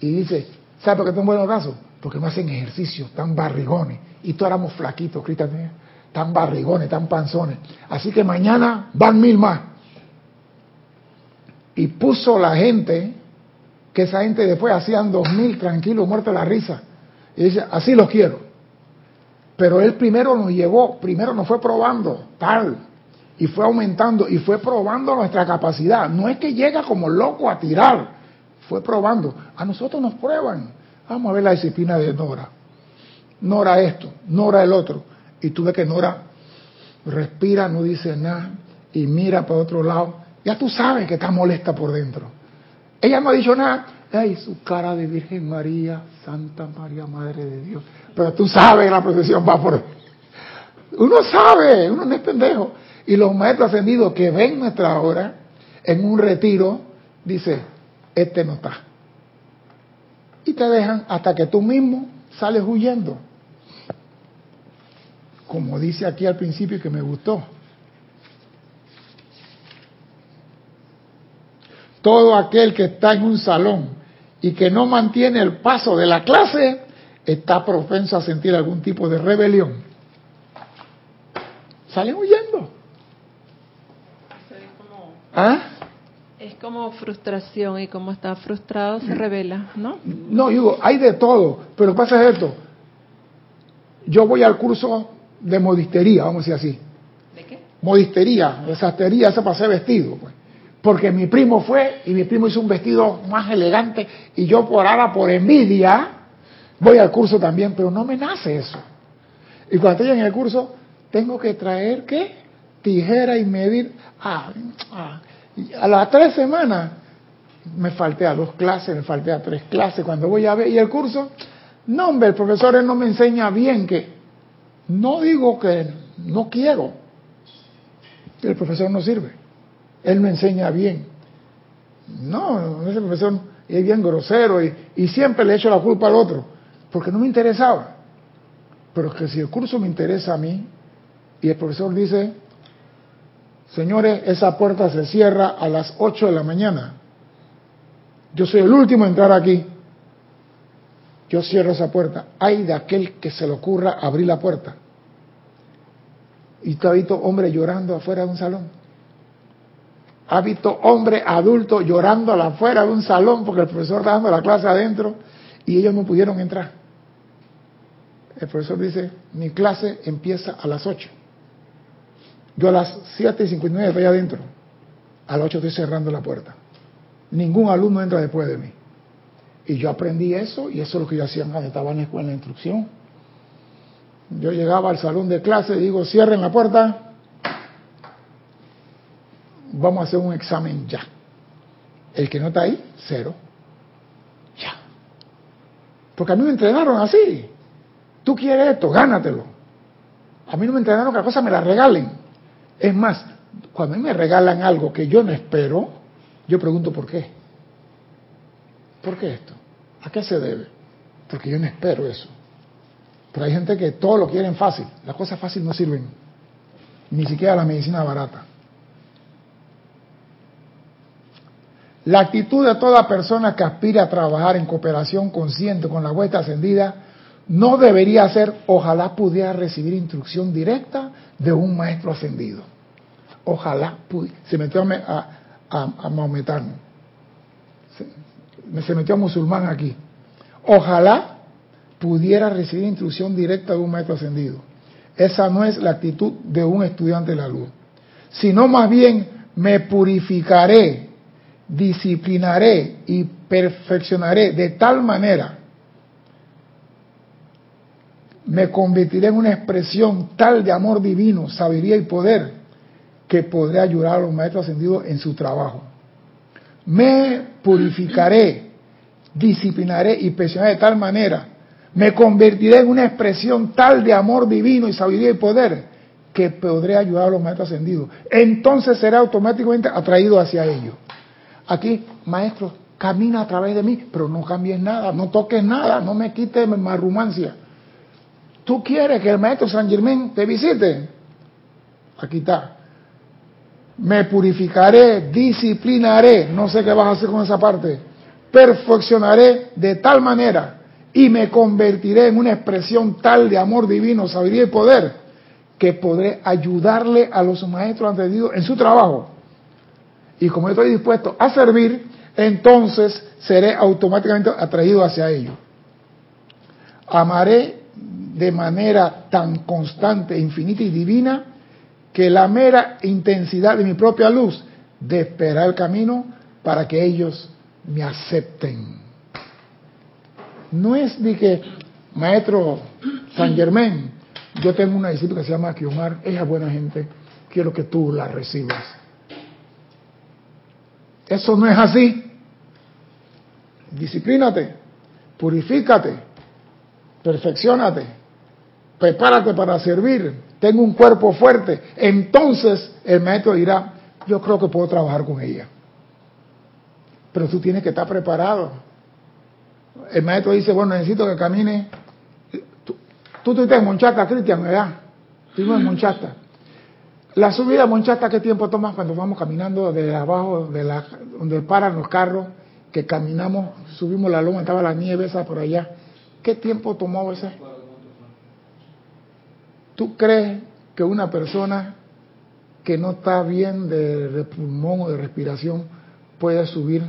Y dice, ¿sabe por qué están buenos los brazos? Porque no hacen ejercicio, tan barrigones. Y todos éramos flaquitos, Cristian, tan barrigones, tan panzones. Así que mañana van mil más. Y puso la gente, que esa gente después hacían dos mil tranquilos, muertos la risa. Y dice, así los quiero. Pero él primero nos llevó, primero nos fue probando, tal, y fue aumentando, y fue probando nuestra capacidad. No es que llega como loco a tirar, fue probando. A nosotros nos prueban. Vamos a ver la disciplina de Nora. Nora esto, Nora el otro. Y tú ves que Nora respira, no dice nada, y mira para otro lado. Ya tú sabes que está molesta por dentro. Ella no ha dicho nada. Ay, su cara de Virgen María, Santa María, Madre de Dios. Pero tú sabes que la procesión va por... Uno sabe, uno no es pendejo. Y los maestros ascendidos que ven nuestra obra en un retiro, dice, este no está. Y te dejan hasta que tú mismo sales huyendo. Como dice aquí al principio que me gustó. todo aquel que está en un salón y que no mantiene el paso de la clase está propenso a sentir algún tipo de rebelión. Salen huyendo. ¿Ah? Es como frustración y como está frustrado se revela, ¿no? No, digo, hay de todo, pero pasa esto. Yo voy al curso de modistería, vamos a decir así. ¿De qué? Modistería, de sastrería, eso para hacer vestido, pues. Porque mi primo fue y mi primo hizo un vestido más elegante y yo por ahora, por envidia, voy al curso también, pero no me nace eso. Y cuando estoy en el curso, tengo que traer, ¿qué? Tijera y medir. Ah, ah a las tres semanas me falté a dos clases, me falté a tres clases. Cuando voy a ver, y el curso, no, hombre, el profesor no me enseña bien que, no digo que no quiero, el profesor no sirve, él me enseña bien. No, ese profesor es bien grosero y, y siempre le echo la culpa al otro, porque no me interesaba. Pero que si el curso me interesa a mí y el profesor dice, Señores, esa puerta se cierra a las 8 de la mañana. Yo soy el último a entrar aquí. Yo cierro esa puerta. Hay de aquel que se le ocurra abrir la puerta. Y tú has visto hombre llorando afuera de un salón. Ha visto hombre adulto llorando afuera de un salón porque el profesor está dando la clase adentro y ellos no pudieron entrar. El profesor dice, mi clase empieza a las 8. Yo a las 7 y 59 estoy adentro. A las 8 estoy cerrando la puerta. Ningún alumno entra después de mí. Y yo aprendí eso y eso es lo que yo hacía cuando estaba en la escuela de instrucción. Yo llegaba al salón de clase y digo, cierren la puerta. Vamos a hacer un examen ya. El que no está ahí, cero. Ya. Porque a mí me entrenaron así. Tú quieres esto, gánatelo. A mí no me entrenaron que las cosas me las regalen. Es más, cuando me regalan algo que yo no espero, yo pregunto por qué. ¿Por qué esto? ¿A qué se debe? Porque yo no espero eso. Pero hay gente que todo lo quieren fácil. Las cosas fáciles no sirven. Ni siquiera la medicina barata. La actitud de toda persona que aspira a trabajar en cooperación consciente con la vuelta ascendida no debería ser, ojalá pudiera recibir instrucción directa de un maestro ascendido. Ojalá pudiera. Se metió a, a, maometano. Se, se metió a musulmán aquí. Ojalá pudiera recibir instrucción directa de un maestro ascendido. Esa no es la actitud de un estudiante de la luz. Sino más bien me purificaré, disciplinaré y perfeccionaré de tal manera me convertiré en una expresión tal de amor divino, sabiduría y poder que podré ayudar a los maestros ascendidos en su trabajo. Me purificaré, disciplinaré y presionaré de tal manera, me convertiré en una expresión tal de amor divino y sabiduría y poder que podré ayudar a los maestros ascendidos. Entonces seré automáticamente atraído hacia ellos. Aquí, maestro, camina a través de mí, pero no cambies nada, no toques nada, no me quites marrumancia ¿Tú quieres que el maestro San Germán te visite? Aquí está. Me purificaré, disciplinaré, no sé qué vas a hacer con esa parte. Perfeccionaré de tal manera y me convertiré en una expresión tal de amor divino, sabiduría y poder que podré ayudarle a los maestros anteriores en su trabajo. Y como estoy dispuesto a servir, entonces seré automáticamente atraído hacia ellos. Amaré de manera tan constante, infinita y divina, que la mera intensidad de mi propia luz despejará el camino para que ellos me acepten. No es de que, maestro San Germán, yo tengo una discípula que se llama Kiomar, ella es buena gente, quiero que tú la recibas. Eso no es así. Disciplínate, purifícate, perfeccionate, prepárate para servir, tengo un cuerpo fuerte. Entonces el maestro dirá, yo creo que puedo trabajar con ella. Pero tú tienes que estar preparado. El maestro dice, bueno, necesito que camine. Tú, tú estás en Monchata, Cristian, ¿verdad? Tú en Monchata. La subida a Monchata, ¿qué tiempo toma cuando vamos caminando de abajo, de donde paran los carros, que caminamos, subimos la loma, estaba la nieve esa por allá? ¿Qué tiempo tomó ese? ¿Tú crees que una persona que no está bien de, de pulmón o de respiración puede subir?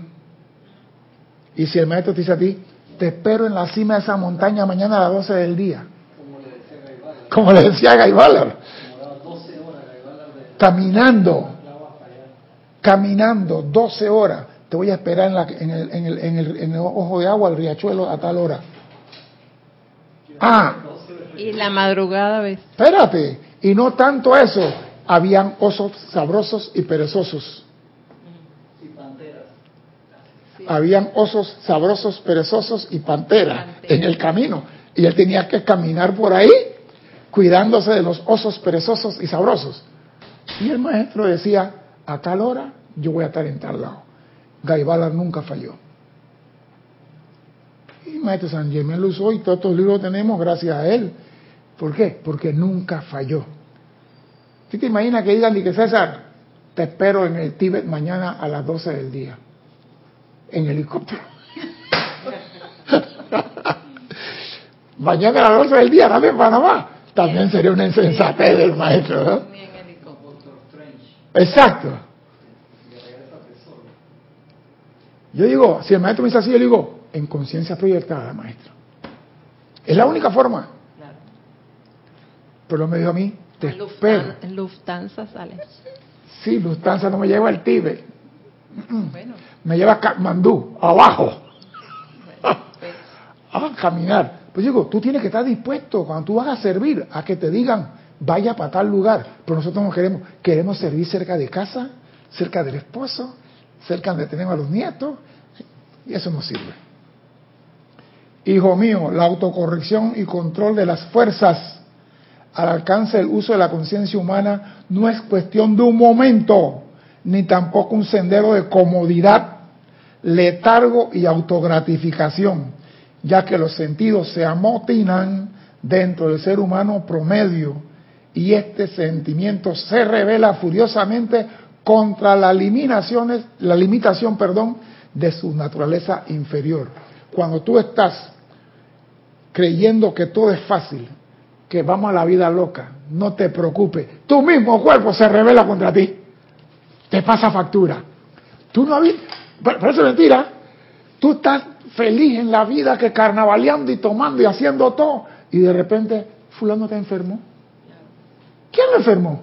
Y si el maestro te dice a ti, te espero en la cima de esa montaña mañana a las 12 del día. Como le decía Gaibalar. Caminando. Caminando 12 horas. Te voy a esperar en, la, en, el, en, el, en, el, en el ojo de agua, el riachuelo, a tal hora. Ah, Y la madrugada, ¿ves? espérate. Y no tanto eso. Habían osos sabrosos y perezosos. Habían osos sabrosos, perezosos y panteras Pantera. en el camino. Y él tenía que caminar por ahí cuidándose de los osos perezosos y sabrosos. Y el maestro decía, a tal hora yo voy a estar en tal lado. Gaibala nunca falló. Y maestro San Germán lo usó y todos estos libros tenemos gracias a él. ¿Por qué? Porque nunca falló. ¿Tú te imaginas que digan, y que César, te espero en el Tíbet mañana a las 12 del día? En helicóptero. mañana a las 12 del día, dame en Panamá. También sería una insensatez del maestro, ¿no? Exacto. Yo digo, si el maestro me dice así, yo digo, en conciencia proyectada, maestro. Es la única forma. Pero me dijo a mí, te En espero. Lufthansa, en Lufthansa sale. Sí, Lufthansa no me lleva al Tíbet, Bueno, me lleva a Katmandú, abajo, pues, a caminar. Pues digo, tú tienes que estar dispuesto cuando tú vas a servir a que te digan, vaya para tal lugar. Pero nosotros no queremos, queremos servir cerca de casa, cerca del esposo, cerca donde tenemos a los nietos, y eso no sirve. Hijo mío, la autocorrección y control de las fuerzas al alcance del uso de la conciencia humana no es cuestión de un momento, ni tampoco un sendero de comodidad, letargo y autogratificación, ya que los sentidos se amotinan dentro del ser humano promedio y este sentimiento se revela furiosamente contra la limitaciones, la limitación, perdón, de su naturaleza inferior. Cuando tú estás creyendo que todo es fácil, que vamos a la vida loca, no te preocupes, tu mismo cuerpo se revela contra ti, te pasa factura. Tú no habías, parece mentira, tú estás feliz en la vida que carnavaleando y tomando y haciendo todo, y de repente fulano te enfermó. ¿Quién lo enfermó?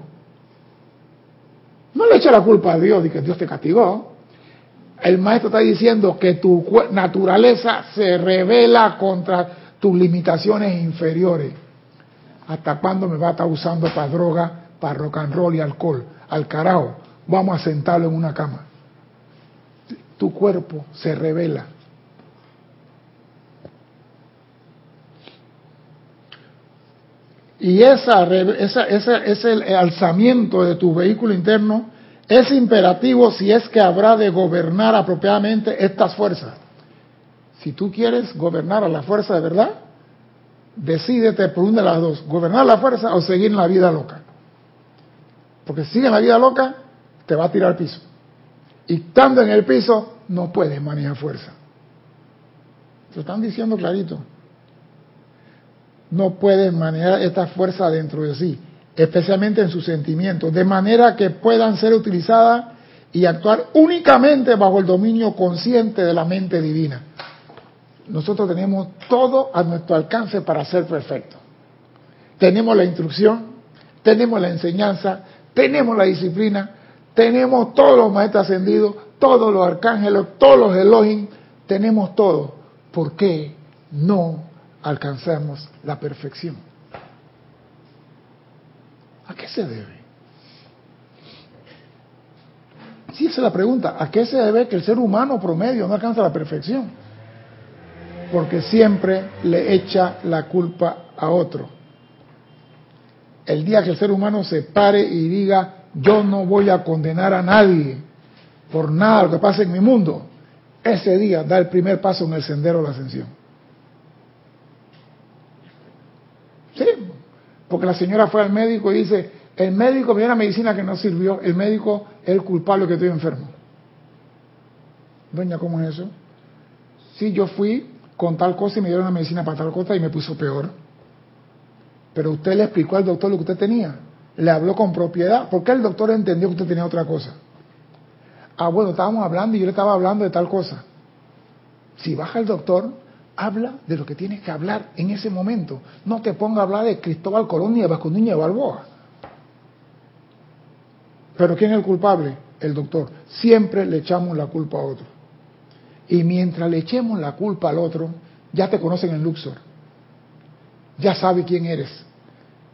No le eche la culpa a Dios de que Dios te castigó. El maestro está diciendo que tu naturaleza se revela contra tus limitaciones inferiores. ¿Hasta cuándo me va a estar usando para droga, para rock and roll y alcohol? Al carajo, vamos a sentarlo en una cama. Tu cuerpo se revela. Y esa, esa, esa- ese alzamiento de tu vehículo interno es imperativo si es que habrá de gobernar apropiadamente estas fuerzas. Si tú quieres gobernar a la fuerza de verdad, decídete por una de las dos, gobernar la fuerza o seguir en la vida loca. Porque si sigues en la vida loca, te va a tirar al piso. Y estando en el piso, no puedes manejar fuerza. Te lo están diciendo clarito. No puedes manejar esta fuerza dentro de sí, especialmente en sus sentimientos, de manera que puedan ser utilizadas y actuar únicamente bajo el dominio consciente de la mente divina. Nosotros tenemos todo a nuestro alcance para ser perfectos. Tenemos la instrucción, tenemos la enseñanza, tenemos la disciplina, tenemos todos los maestros ascendidos, todos los arcángeles, todos los Elohim, tenemos todo. ¿Por qué no alcanzamos la perfección? ¿A qué se debe? Sí, esa es la pregunta. ¿A qué se debe que el ser humano promedio no alcanza la perfección? Porque siempre le echa la culpa a otro. El día que el ser humano se pare y diga, yo no voy a condenar a nadie por nada lo que pase en mi mundo, ese día da el primer paso en el sendero de la ascensión. Sí, porque la señora fue al médico y dice, El médico me dio una medicina que no sirvió, el médico es el culpable que estoy enfermo. Doña, ¿cómo es eso? Sí, yo fui con tal cosa y me dieron una medicina para tal cosa y me puso peor. Pero usted le explicó al doctor lo que usted tenía. Le habló con propiedad. ¿Por qué el doctor entendió que usted tenía otra cosa? Ah, bueno, estábamos hablando y yo le estaba hablando de tal cosa. Si baja el doctor, habla de lo que tienes que hablar en ese momento. No te ponga a hablar de Cristóbal Colón ni de Vasco de Balboa. Pero ¿quién es el culpable? El doctor. Siempre le echamos la culpa a otro. Y mientras le echemos la culpa al otro, ya te conocen en Luxor. Ya sabe quién eres.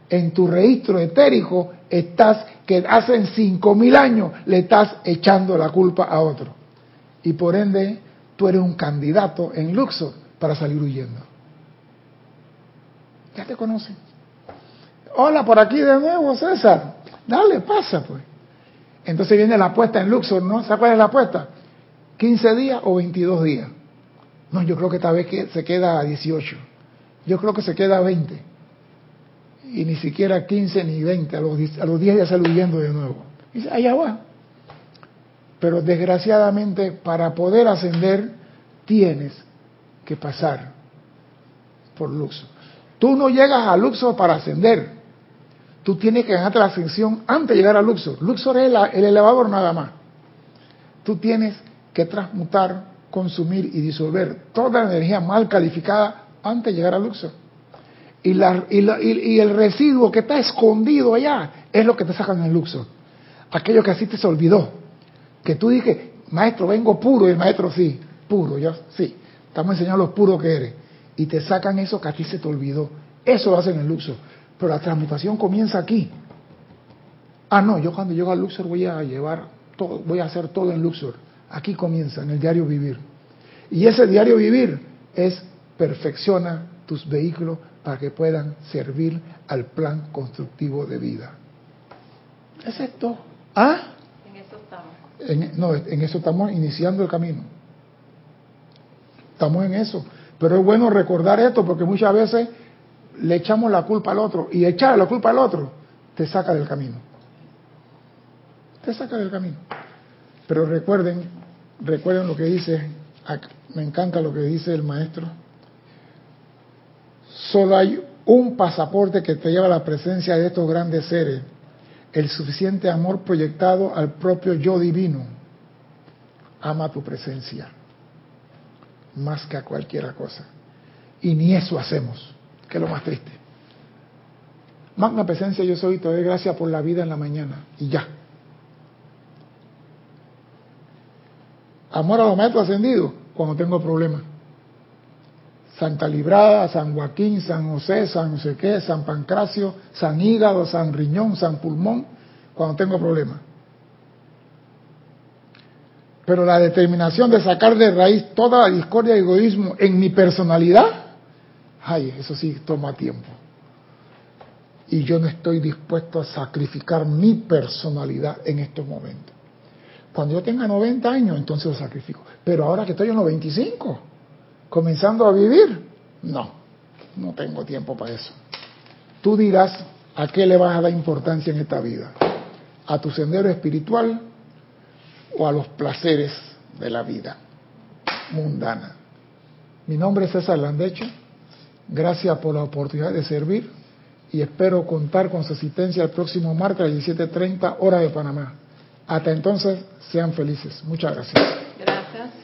En tu registro etérico estás, que hace cinco mil años le estás echando la culpa a otro. Y por ende, tú eres un candidato en Luxor para salir huyendo. Ya te conocen. Hola, por aquí de nuevo, César. Dale, pasa pues. Entonces viene la apuesta en Luxor, ¿no? ¿Se acuerdan la apuesta? 15 días o 22 días. No, yo creo que esta vez se queda a 18. Yo creo que se queda a 20. Y ni siquiera 15 ni 20. A los, a los 10 ya sale huyendo de nuevo. Y dice, allá va. Pero desgraciadamente, para poder ascender, tienes que pasar por Luxor. Tú no llegas a Luxor para ascender. Tú tienes que ganarte la ascensión antes de llegar a Luxor. Luxor es el elevador nada más. Tú tienes que transmutar, consumir y disolver toda la energía mal calificada antes de llegar a Luxor. Y, la, y, el residuo que está escondido allá es lo que te sacan en Luxor. Aquello que así te se olvidó. Que tú dices, maestro, vengo puro, y el maestro sí, puro, yo sí. Estamos enseñando lo puro que eres. Y te sacan eso que a ti se te olvidó. Eso lo hacen en Luxor. Pero la transmutación comienza aquí. Ah, no, yo cuando llego a Luxor voy a llevar todo, voy a hacer todo en Luxor. Aquí comienza, en el diario vivir. Y ese diario vivir es perfecciona tus vehículos para que puedan servir al plan constructivo de vida. Es esto. ¿Ah? En eso estamos. no, en eso estamos iniciando el camino. Estamos en eso. Pero es bueno recordar esto porque muchas veces le echamos la culpa al otro y echar la culpa al otro te saca del camino. Te saca del camino. Pero recuerden Recuerden lo que dice, me encanta lo que dice el maestro. Solo hay un pasaporte que te lleva a la presencia de estos grandes seres, el suficiente amor proyectado al propio yo divino. Ama tu presencia, más que a cualquier cosa. Y ni eso hacemos, que es lo más triste. Magna presencia yo soy, te doy gracias por la vida en la mañana. Y ya. Amor a los maestros ascendidos cuando tengo problemas. Santa Librada, San Joaquín, San José, San no sé qué, San Pancracio, San Hígado, San Riñón, San Pulmón, cuando tengo problemas. Pero la determinación de sacar de raíz toda la discordia y egoísmo en mi personalidad, ay, eso sí toma tiempo. Y yo no estoy dispuesto a sacrificar mi personalidad en estos momentos. Cuando yo tenga 90 años, entonces lo sacrifico. Pero ahora que estoy en los 25, comenzando a vivir, no, no tengo tiempo para eso. Tú dirás a qué le vas a dar importancia en esta vida. ¿A tu sendero espiritual o a los placeres de la vida mundana? Mi nombre es César Landecho. Gracias por la oportunidad de servir y espero contar con su asistencia el próximo martes a las 17.30 hora de Panamá. Hasta entonces, sean felices. Muchas gracias. Gracias.